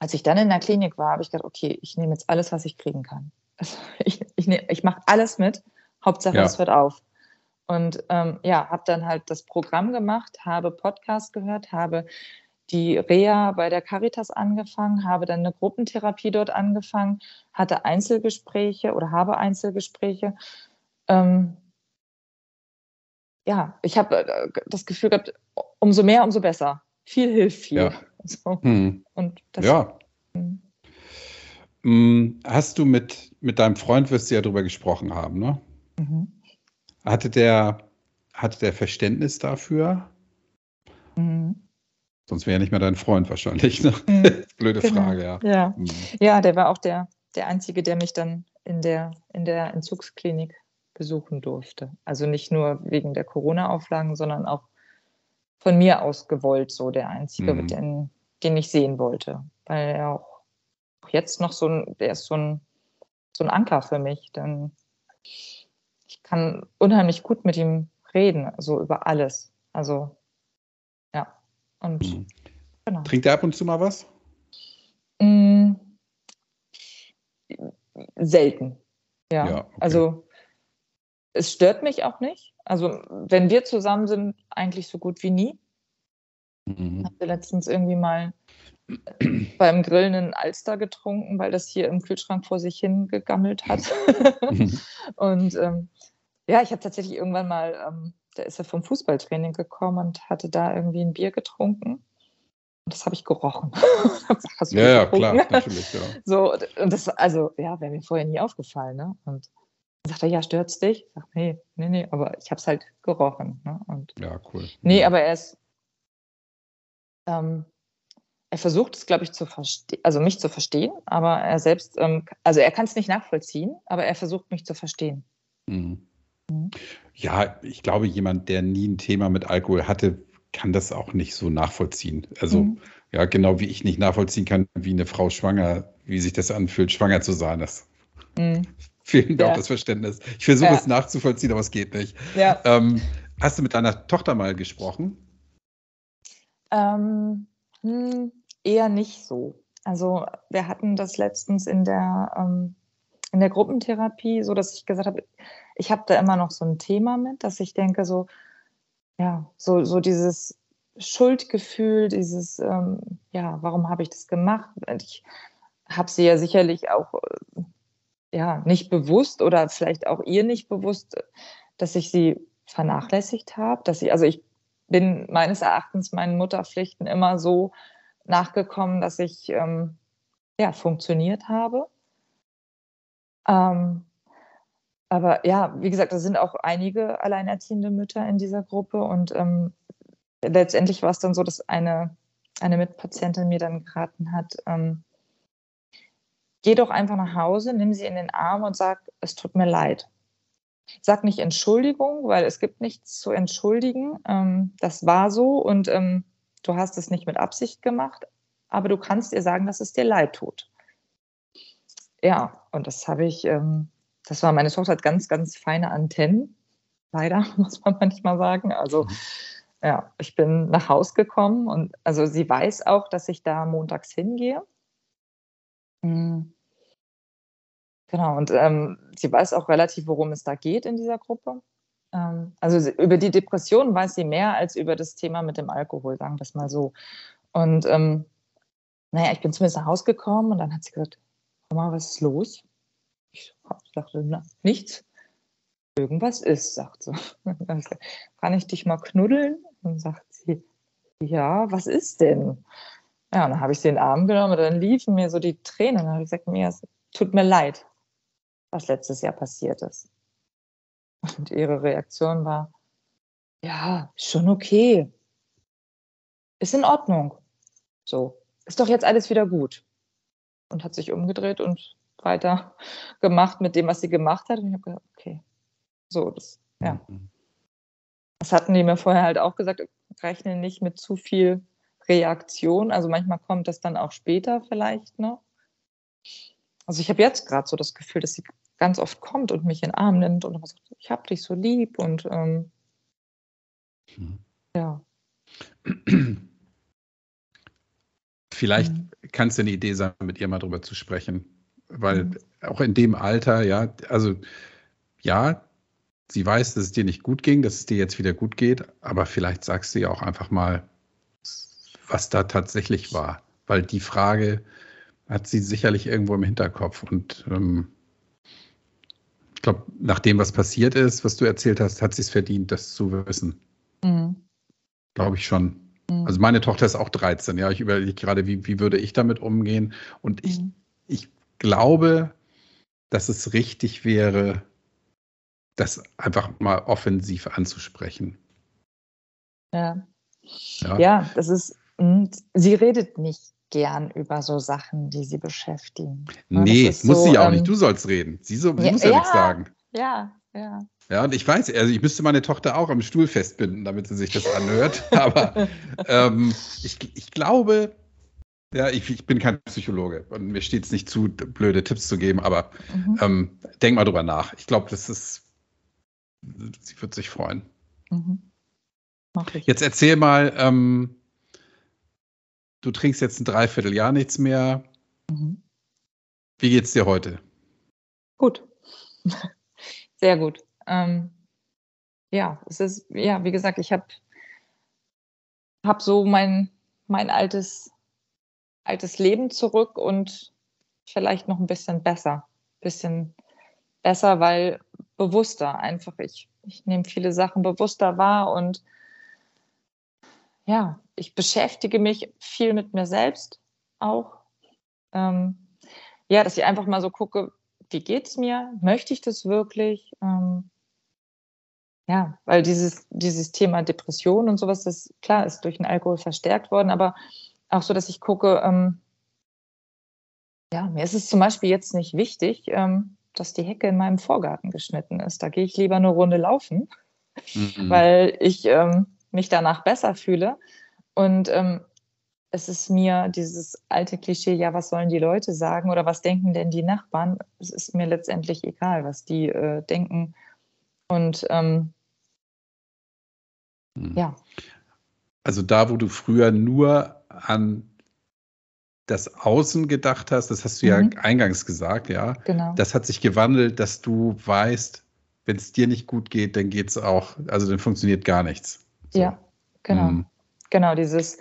als ich dann in der Klinik war, habe ich gedacht, okay, ich nehme jetzt alles, was ich kriegen kann. Also ich ich, ich mache alles mit, Hauptsache ja. es hört auf. Und ähm, ja, habe dann halt das Programm gemacht, habe Podcast gehört, habe die Reha bei der Caritas angefangen, habe dann eine Gruppentherapie dort angefangen, hatte Einzelgespräche oder habe Einzelgespräche. Ähm, ja, ich habe äh, das Gefühl gehabt, umso mehr, umso besser. Viel hilft viel. Ja. So. Hm. Und das, ja. Hm. hm. Hast du mit, mit deinem Freund, wirst du ja darüber gesprochen haben, ne? Mhm. Hatte der, hatte der Verständnis dafür? Mhm. Sonst wäre er nicht mehr dein Freund wahrscheinlich. Ne? Mhm. Blöde genau. Frage, ja. Ja. Mhm. ja, der war auch der, der Einzige, der mich dann in der, in der Entzugsklinik besuchen durfte. Also nicht nur wegen der Corona-Auflagen, sondern auch von mir aus gewollt, so der Einzige, mhm. den, den ich sehen wollte. Weil er auch jetzt noch so ein, der ist so ein, so ein Anker für mich, denn kann unheimlich gut mit ihm reden, so über alles. Also und mhm. genau. Trinkt er ab und zu mal was? Mm, selten. Ja. ja okay. Also es stört mich auch nicht. Also wenn wir zusammen sind, eigentlich so gut wie nie. Mhm. Hatte letztens irgendwie mal beim Grillen einen Alster getrunken, weil das hier im Kühlschrank vor sich hingegammelt hat. Mhm. und ähm, ja, ich habe tatsächlich irgendwann mal ähm, da ist er vom Fußballtraining gekommen und hatte da irgendwie ein Bier getrunken. Und das habe ich gerochen. ja, ja, klar, natürlich, ja. So, und das, also, ja, wäre mir vorher nie aufgefallen, ne? Und dann sagt er, ja, stört's dich? Ich sage, nee, nee, nee, aber ich habe es halt gerochen. Ne? Und, ja, cool. Nee, aber er ist, ähm, er versucht es, glaube ich, zu verstehen, also mich zu verstehen, aber er selbst, ähm, also er kann es nicht nachvollziehen, aber er versucht mich zu verstehen. Mhm. Mhm. Ja, ich glaube, jemand, der nie ein Thema mit Alkohol hatte, kann das auch nicht so nachvollziehen. Also, mhm. ja, genau wie ich nicht nachvollziehen kann, wie eine Frau schwanger, wie sich das anfühlt, schwanger zu sein. Das mhm. fehlt mir ja. auch das Verständnis. Ich versuche ja. es nachzuvollziehen, aber es geht nicht. Ja. Ähm, hast du mit deiner Tochter mal gesprochen? Ähm, hm, eher nicht so. Also wir hatten das letztens in der, ähm, in der Gruppentherapie, so dass ich gesagt habe, ich habe da immer noch so ein Thema mit, dass ich denke, so, ja, so, so dieses Schuldgefühl, dieses, ähm, ja, warum habe ich das gemacht? Ich habe sie ja sicherlich auch, äh, ja, nicht bewusst oder vielleicht auch ihr nicht bewusst, dass ich sie vernachlässigt habe, dass ich, also ich bin meines Erachtens meinen Mutterpflichten immer so nachgekommen, dass ich ähm, ja, funktioniert habe. Ähm, aber ja, wie gesagt, da sind auch einige alleinerziehende Mütter in dieser Gruppe und ähm, letztendlich war es dann so, dass eine, eine Mitpatientin mir dann geraten hat, ähm, geh doch einfach nach Hause, nimm sie in den Arm und sag, es tut mir leid. Sag nicht Entschuldigung, weil es gibt nichts zu entschuldigen. Ähm, das war so und ähm, du hast es nicht mit Absicht gemacht, aber du kannst ihr sagen, dass es dir leid tut. Ja, und das habe ich, ähm, das war meine Tochter hat ganz, ganz feine Antennen. Leider, muss man manchmal sagen. Also, mhm. ja, ich bin nach Hause gekommen und also sie weiß auch, dass ich da montags hingehe. Mhm. Genau, und ähm, sie weiß auch relativ, worum es da geht in dieser Gruppe. Ähm, also über die Depression weiß sie mehr als über das Thema mit dem Alkohol, sagen wir es mal so. Und ähm, naja, ich bin zumindest nach Hause gekommen und dann hat sie gesagt, Mama, was ist los? Ich dachte, na, nichts. Irgendwas ist, sagt sie. Kann ich dich mal knuddeln? Und sagt sie, ja, was ist denn? Ja, dann habe ich sie in den Arm genommen und dann liefen mir so die Tränen. Dann habe ich gesagt, mir, es tut mir leid, was letztes Jahr passiert ist. Und ihre Reaktion war, ja, schon okay. Ist in Ordnung. So, ist doch jetzt alles wieder gut. Und hat sich umgedreht und weiter gemacht mit dem, was sie gemacht hat. Und ich habe gesagt, okay, so, das, ja. Mhm. Das hatten die mir vorher halt auch gesagt, rechne nicht mit zu viel Reaktion. Also manchmal kommt das dann auch später vielleicht noch. Also ich habe jetzt gerade so das Gefühl, dass sie ganz oft kommt und mich in den Arm nimmt und sagt, ich habe dich so lieb und ähm, hm. ja. Vielleicht mhm. kann es eine Idee sein, mit ihr mal drüber zu sprechen, weil mhm. auch in dem Alter, ja, also ja, sie weiß, dass es dir nicht gut ging, dass es dir jetzt wieder gut geht, aber vielleicht sagst du ja auch einfach mal, was da tatsächlich war, weil die Frage hat sie sicherlich irgendwo im Hinterkopf und ähm, ich glaube, nach dem, was passiert ist, was du erzählt hast, hat sie es verdient, das zu wissen. Mhm. Glaube ich schon. Mhm. Also meine Tochter ist auch 13, ja. Ich überlege gerade, wie, wie würde ich damit umgehen. Und ich, mhm. ich glaube, dass es richtig wäre, das einfach mal offensiv anzusprechen. Ja. Ja, ja das ist, hm, sie redet nicht gern über so Sachen, die sie beschäftigen. Nee, muss so, sie auch ähm, nicht. Du sollst reden. Sie, so, sie ja, muss ja, ja nichts sagen. Ja, ja. Ja, und ich weiß, also ich müsste meine Tochter auch am Stuhl festbinden, damit sie sich das anhört. Aber ähm, ich, ich glaube, ja, ich, ich, bin kein Psychologe und mir steht es nicht zu, blöde Tipps zu geben, aber mhm. ähm, denk mal drüber nach. Ich glaube, das ist, sie wird sich freuen. Mhm. Mach ich. Jetzt erzähl mal, ähm, du trinkst jetzt ein Dreivierteljahr nichts mehr. Mhm. Wie geht's dir heute? Gut. Sehr gut. Ähm, ja, es ist, ja, wie gesagt, ich habe hab so mein, mein altes, altes Leben zurück und vielleicht noch ein bisschen besser. Bisschen besser, weil bewusster einfach. Ich, ich nehme viele Sachen bewusster wahr und ja, ich beschäftige mich viel mit mir selbst auch. Ähm, ja, dass ich einfach mal so gucke, wie geht es mir? Möchte ich das wirklich? Ähm, ja, weil dieses, dieses Thema Depression und sowas, das klar ist durch den Alkohol verstärkt worden, aber auch so, dass ich gucke, ähm, ja, mir ist es zum Beispiel jetzt nicht wichtig, ähm, dass die Hecke in meinem Vorgarten geschnitten ist. Da gehe ich lieber eine Runde laufen, mhm. weil ich ähm, mich danach besser fühle. Und ähm, es ist mir dieses alte Klischee, ja, was sollen die Leute sagen oder was denken denn die Nachbarn? Es ist mir letztendlich egal, was die äh, denken. Und ähm, hm. ja. Also da, wo du früher nur an das Außen gedacht hast, das hast du mhm. ja eingangs gesagt, ja. Genau. Das hat sich gewandelt, dass du weißt, wenn es dir nicht gut geht, dann geht es auch, also dann funktioniert gar nichts. So. Ja, genau. Mhm. Genau, dieses,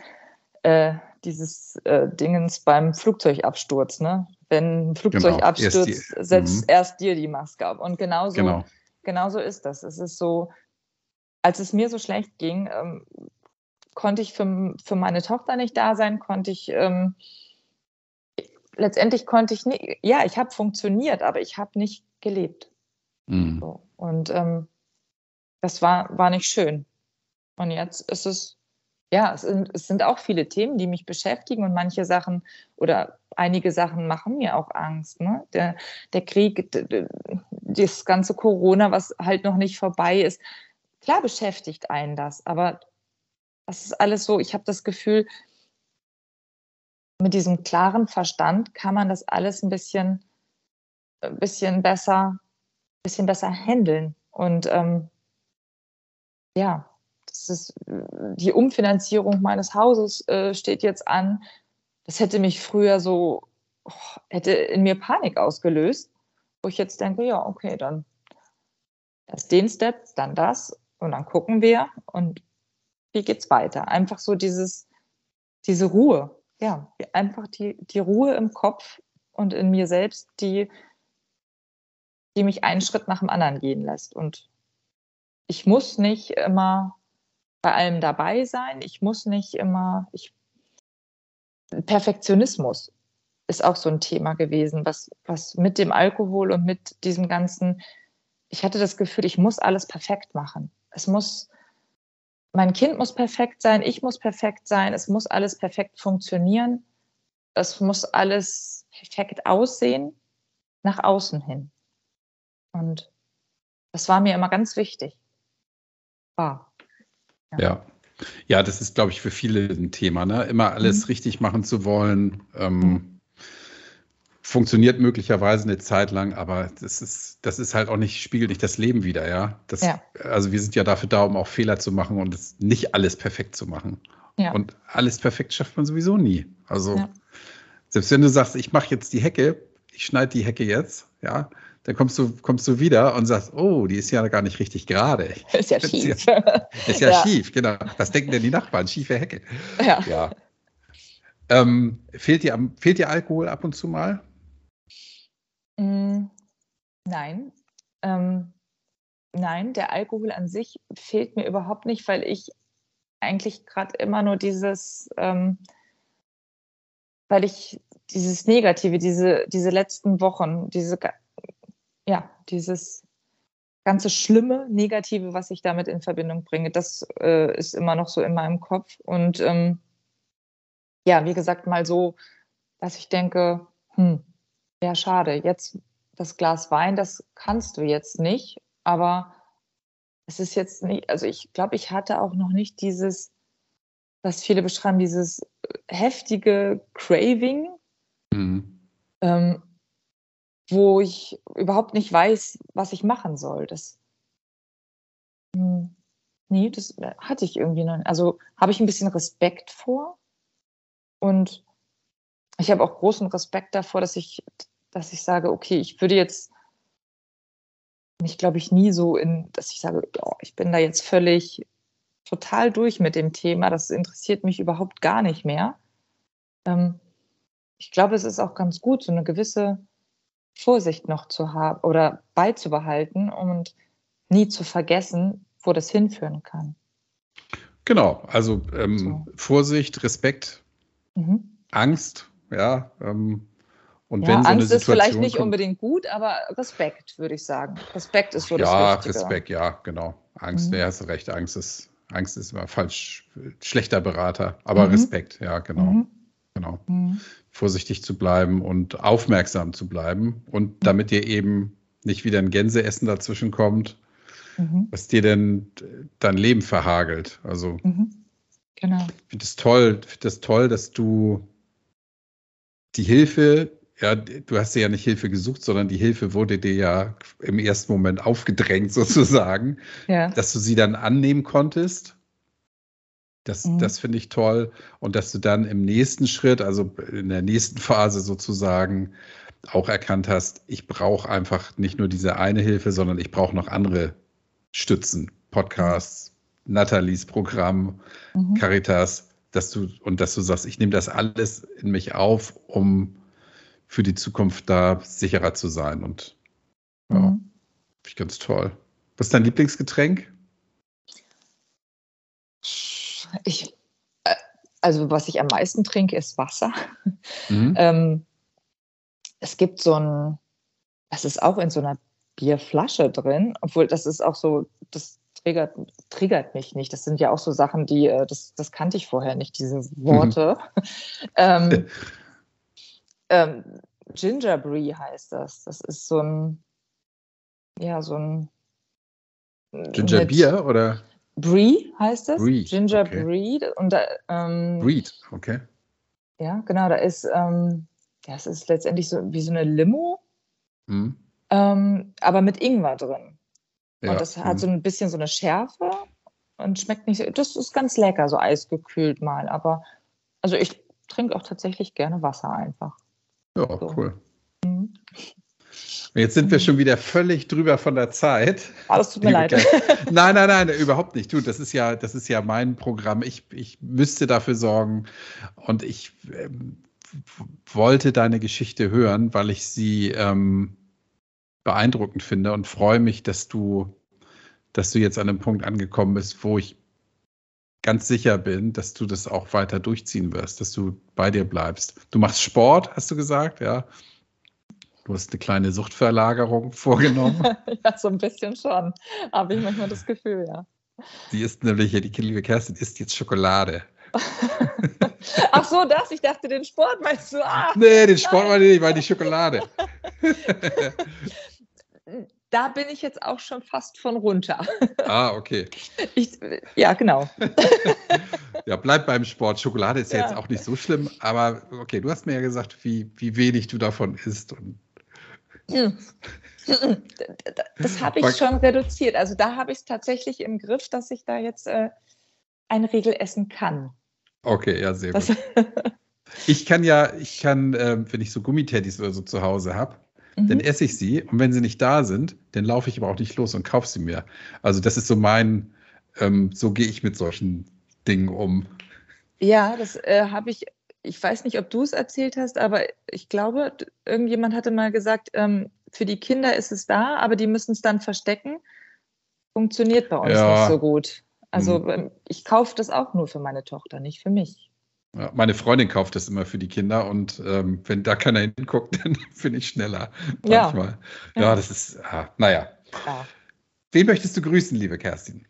äh, dieses äh, Dingens beim Flugzeugabsturz, ne? Wenn ein Flugzeug genau. abstürzt, erst die, setzt erst dir die Maske ab. Und genauso, genau. genauso ist das. Es ist so, als es mir so schlecht ging, ähm, konnte ich für, für meine Tochter nicht da sein, konnte ich ähm, letztendlich konnte ich nicht, ja, ich habe funktioniert, aber ich habe nicht gelebt. Mhm. So. Und ähm, das war, war nicht schön. Und jetzt ist es, ja, es sind, es sind auch viele Themen, die mich beschäftigen und manche Sachen oder einige Sachen machen mir auch Angst. Ne? Der, der Krieg, das ganze Corona, was halt noch nicht vorbei ist. Klar beschäftigt einen das, aber das ist alles so, ich habe das Gefühl, mit diesem klaren Verstand kann man das alles ein bisschen, ein bisschen besser, ein bisschen besser handeln. Und ähm, ja, das ist die Umfinanzierung meines Hauses äh, steht jetzt an. Das hätte mich früher so, oh, hätte in mir Panik ausgelöst, wo ich jetzt denke, ja, okay, dann erst den Step, dann das und dann gucken wir und wie geht's weiter? Einfach so dieses, diese Ruhe, ja, einfach die, die Ruhe im Kopf und in mir selbst, die, die mich einen Schritt nach dem anderen gehen lässt. Und ich muss nicht immer bei allem dabei sein. Ich muss nicht immer, ich, Perfektionismus ist auch so ein Thema gewesen, was, was mit dem Alkohol und mit diesem ganzen, ich hatte das Gefühl, ich muss alles perfekt machen. Es muss, mein Kind muss perfekt sein, ich muss perfekt sein, es muss alles perfekt funktionieren, es muss alles perfekt aussehen, nach außen hin. Und das war mir immer ganz wichtig. War. Ja. ja. das ist, glaube ich, für viele ein Thema, ne? Immer alles mhm. richtig machen zu wollen. Ähm, mhm funktioniert möglicherweise eine Zeit lang, aber das ist, das ist halt auch nicht, spiegelt nicht das Leben wieder, ja. Das, ja. Also wir sind ja dafür da, um auch Fehler zu machen und nicht alles perfekt zu machen. Ja. Und alles perfekt schafft man sowieso nie. Also selbst wenn du sagst, ich mache jetzt die Hecke, ich schneide die Hecke jetzt, ja, dann kommst du, kommst du wieder und sagst, oh, die ist ja gar nicht richtig gerade. Ist ja schief. Ist ja, ja, schief, genau. Was denken denn die Nachbarn? Schiefe Hecke. Ja. ja. Ähm, fehlt, dir, fehlt dir Alkohol ab und zu mal? Mm, nein. Ähm, nein, der Alkohol an sich fehlt mir überhaupt nicht, weil ich eigentlich gerade immer nur dieses, ähm, weil ich dieses Negative, diese, diese letzten Wochen, diese, ja, dieses ganze schlimme Negative, was ich damit in Verbindung bringe, das äh, ist immer noch so in meinem Kopf. Und ähm, ja, wie gesagt, mal so, dass ich denke, hm, ja, schade. Jetzt das Glas Wein, das kannst du jetzt nicht, aber es ist jetzt nicht, also ich glaube, ich hatte auch noch nicht dieses, was viele beschreiben, dieses äh, heftige Craving. Ähm, wo ich überhaupt nicht weiß, was ich machen soll. Das, hm, nee, das hatte ich irgendwie noch. Also habe ich ein bisschen Respekt vor und ich habe auch großen Respekt davor, dass ich dass ich sage, okay, ich würde jetzt mich, glaube ich, nie so in, dass ich sage, oh, ich bin da jetzt völlig total durch mit dem Thema, das interessiert mich überhaupt gar nicht mehr. Ähm, ich glaube, es ist auch ganz gut, so eine gewisse Vorsicht noch zu haben oder beizubehalten und nie zu vergessen, wo das hinführen kann. Genau, also ähm, so. Vorsicht, Respekt, mhm. Angst, ja, ähm, und ja, wenn so Angst eine Situation ist vielleicht nicht kommt, unbedingt gut, aber Respekt, würde ich sagen. Respekt ist so das Ja, Wichtige. Respekt, ja, genau. Angst, mhm. ja, hast recht. Angst ist, Angst ist immer falsch, schlechter Berater. Aber mhm. Respekt, ja, genau. Mhm. Genau. Mhm. Vorsichtig zu bleiben und aufmerksam zu bleiben und mhm. damit dir eben nicht wieder ein Gänseessen dazwischen kommt. mhm. was dir denn dein Leben verhagelt. Also mhm. genau. ich finde es toll, finde das toll, dass du die Hilfe, ja, du hast dir ja nicht Hilfe gesucht, sondern die Hilfe wurde dir ja im ersten Moment aufgedrängt, sozusagen, ja. dass du sie dann annehmen konntest. Das, mhm. das finde ich toll. Und dass du dann im nächsten Schritt, also in der nächsten Phase sozusagen, auch erkannt hast, ich brauche einfach nicht nur diese eine Hilfe, sondern ich brauche noch andere Stützen, Podcasts, Nathalies Programm, mhm. Caritas, dass du und dass du sagst, ich nehme das alles in mich auf, um für die Zukunft da sicherer zu sein. Und ja, mhm. finde ich ganz toll. Was ist dein Lieblingsgetränk? Ich, äh, also was ich am meisten trinke, ist Wasser. Mhm. ähm, es gibt so ein, das ist auch in so einer Bierflasche drin, obwohl das ist auch so, das triggert, triggert mich nicht. Das sind ja auch so Sachen, die, äh, das, das kannte ich vorher nicht, diese Worte. Mhm. ähm, ähm, Ginger Brie heißt das. Das ist so ein, ja, so ein. Ginger Bier oder? Brie heißt es. Brie, Ginger okay. Brie. Und da, ähm, Breed, okay. Ja, genau, da ist, ähm, ja, es ist letztendlich so wie so eine Limo, mhm. ähm, aber mit Ingwer drin. Ja. Und das hat mhm. so ein bisschen so eine Schärfe und schmeckt nicht so. Das ist ganz lecker, so eisgekühlt mal. Aber also ich trinke auch tatsächlich gerne Wasser einfach. Ja, so. cool. Mhm. Jetzt sind wir schon wieder völlig drüber von der Zeit. Ah, das tut mir leid. Nein, nein, nein, überhaupt nicht. Du, das ist ja, das ist ja mein Programm. Ich, ich müsste dafür sorgen und ich ähm, wollte deine Geschichte hören, weil ich sie ähm, beeindruckend finde und freue mich, dass du, dass du jetzt an einem Punkt angekommen bist, wo ich ganz sicher bin, dass du das auch weiter durchziehen wirst, dass du bei dir bleibst. Du machst Sport, hast du gesagt, ja. Du hast eine kleine Suchtverlagerung vorgenommen. ja, so ein bisschen schon. Habe ich manchmal das Gefühl, ja. Die ist nämlich, die liebe Kerstin isst jetzt Schokolade. Ach so, das? Ich dachte, den Sport meinst du? Ah, nee, den Sport meine ich nicht, weil die Schokolade. da bin ich jetzt auch schon fast von runter. Ah, okay. Ich, ja, genau. ja, bleib beim Sport. Schokolade ist ja, jetzt auch nicht so schlimm, aber okay, du hast mir ja gesagt, wie, wie wenig du davon isst. Und. Das habe ich schon reduziert. Also da habe ich es tatsächlich im Griff, dass ich da jetzt äh, ein Regel essen kann. Okay, ja, sehr gut. ich kann ja, ich kann, äh, wenn ich so Gummiteddys oder so zu Hause habe, mhm. dann esse ich sie und wenn sie nicht da sind, dann laufe ich aber auch nicht los und kaufe sie mir. Also das ist so mein, ähm, so gehe ich mit solchen Dingen um. Ja, das äh, habe ich, ich weiß nicht, ob du es erzählt hast, aber ich glaube, irgendjemand hatte mal gesagt, ähm, für die Kinder ist es da, aber die müssen es dann verstecken. Funktioniert bei uns ja. nicht so gut. Also mhm. ich kaufe das auch nur für meine Tochter, nicht für mich. Ja, meine Freundin kauft das immer für die Kinder und ähm, wenn da keiner hinguckt, dann bin ich schneller. Manchmal. Ja, ja das ist, ah, naja. Ja. Wen möchtest du grüßen, liebe Kerstin?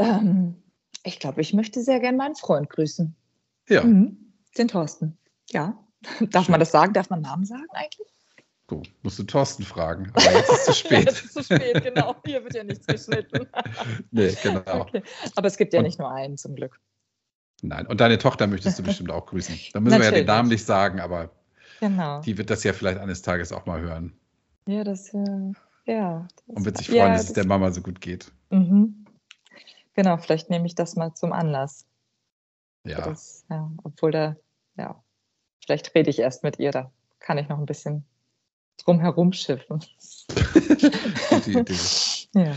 Ähm, ich glaube, ich möchte sehr gern meinen Freund grüßen. Ja. Mhm. Den Thorsten. Ja. Darf Schön. man das sagen? Darf man Namen sagen eigentlich? Du musst du Thorsten fragen, aber jetzt ist es zu spät. jetzt ist zu spät, genau. Hier wird ja nichts geschnitten. nee, genau. Okay. Aber es gibt ja und, nicht nur einen, zum Glück. Nein, und deine Tochter möchtest du bestimmt auch grüßen. Da müssen Natürlich. wir ja den Namen nicht sagen, aber genau. die wird das ja vielleicht eines Tages auch mal hören. Ja, das, äh, ja. Das und wird sich freuen, ja, dass es der Mama so gut geht. Mhm. Genau, vielleicht nehme ich das mal zum Anlass. Ja. Das, ja. Obwohl da, ja, vielleicht rede ich erst mit ihr, da kann ich noch ein bisschen drumherum schiffen. Gute Idee. Ja.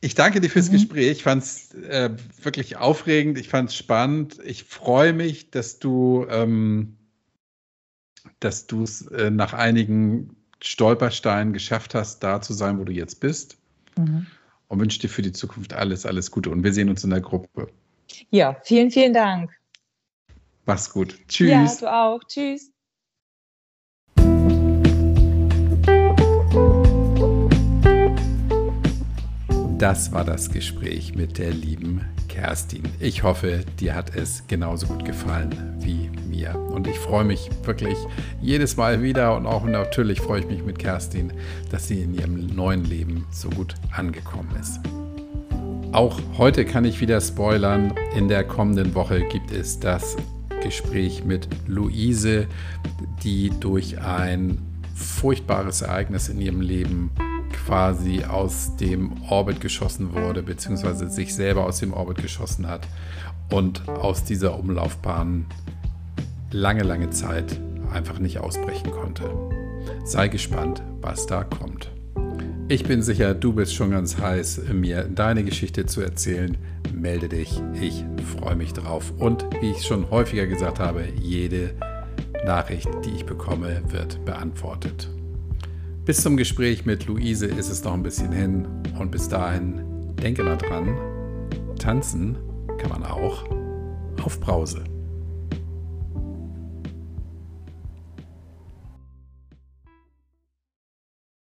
Ich danke dir fürs mhm. Gespräch. Ich fand es äh, wirklich aufregend. Ich fand es spannend. Ich freue mich, dass du ähm, dass du es äh, nach einigen Stolpersteinen geschafft hast, da zu sein, wo du jetzt bist. Mhm. Und wünsche dir für die Zukunft alles, alles Gute. Und wir sehen uns in der Gruppe. Ja, vielen, vielen Dank. Mach's gut. Tschüss. Ja, du auch. Tschüss. Das war das Gespräch mit der lieben Kerstin. Ich hoffe, dir hat es genauso gut gefallen wie mir. Und ich freue mich wirklich jedes Mal wieder und auch natürlich freue ich mich mit Kerstin, dass sie in ihrem neuen Leben so gut angekommen ist. Auch heute kann ich wieder spoilern. In der kommenden Woche gibt es das Gespräch mit Luise, die durch ein furchtbares Ereignis in ihrem Leben quasi aus dem Orbit geschossen wurde, beziehungsweise sich selber aus dem Orbit geschossen hat und aus dieser Umlaufbahn lange, lange Zeit einfach nicht ausbrechen konnte. Sei gespannt, was da kommt. Ich bin sicher, du bist schon ganz heiß, mir deine Geschichte zu erzählen. Melde dich, ich freue mich drauf. Und wie ich schon häufiger gesagt habe, jede Nachricht, die ich bekomme, wird beantwortet. Bis zum Gespräch mit Luise ist es noch ein bisschen hin und bis dahin denke mal dran, tanzen kann man auch auf Brause.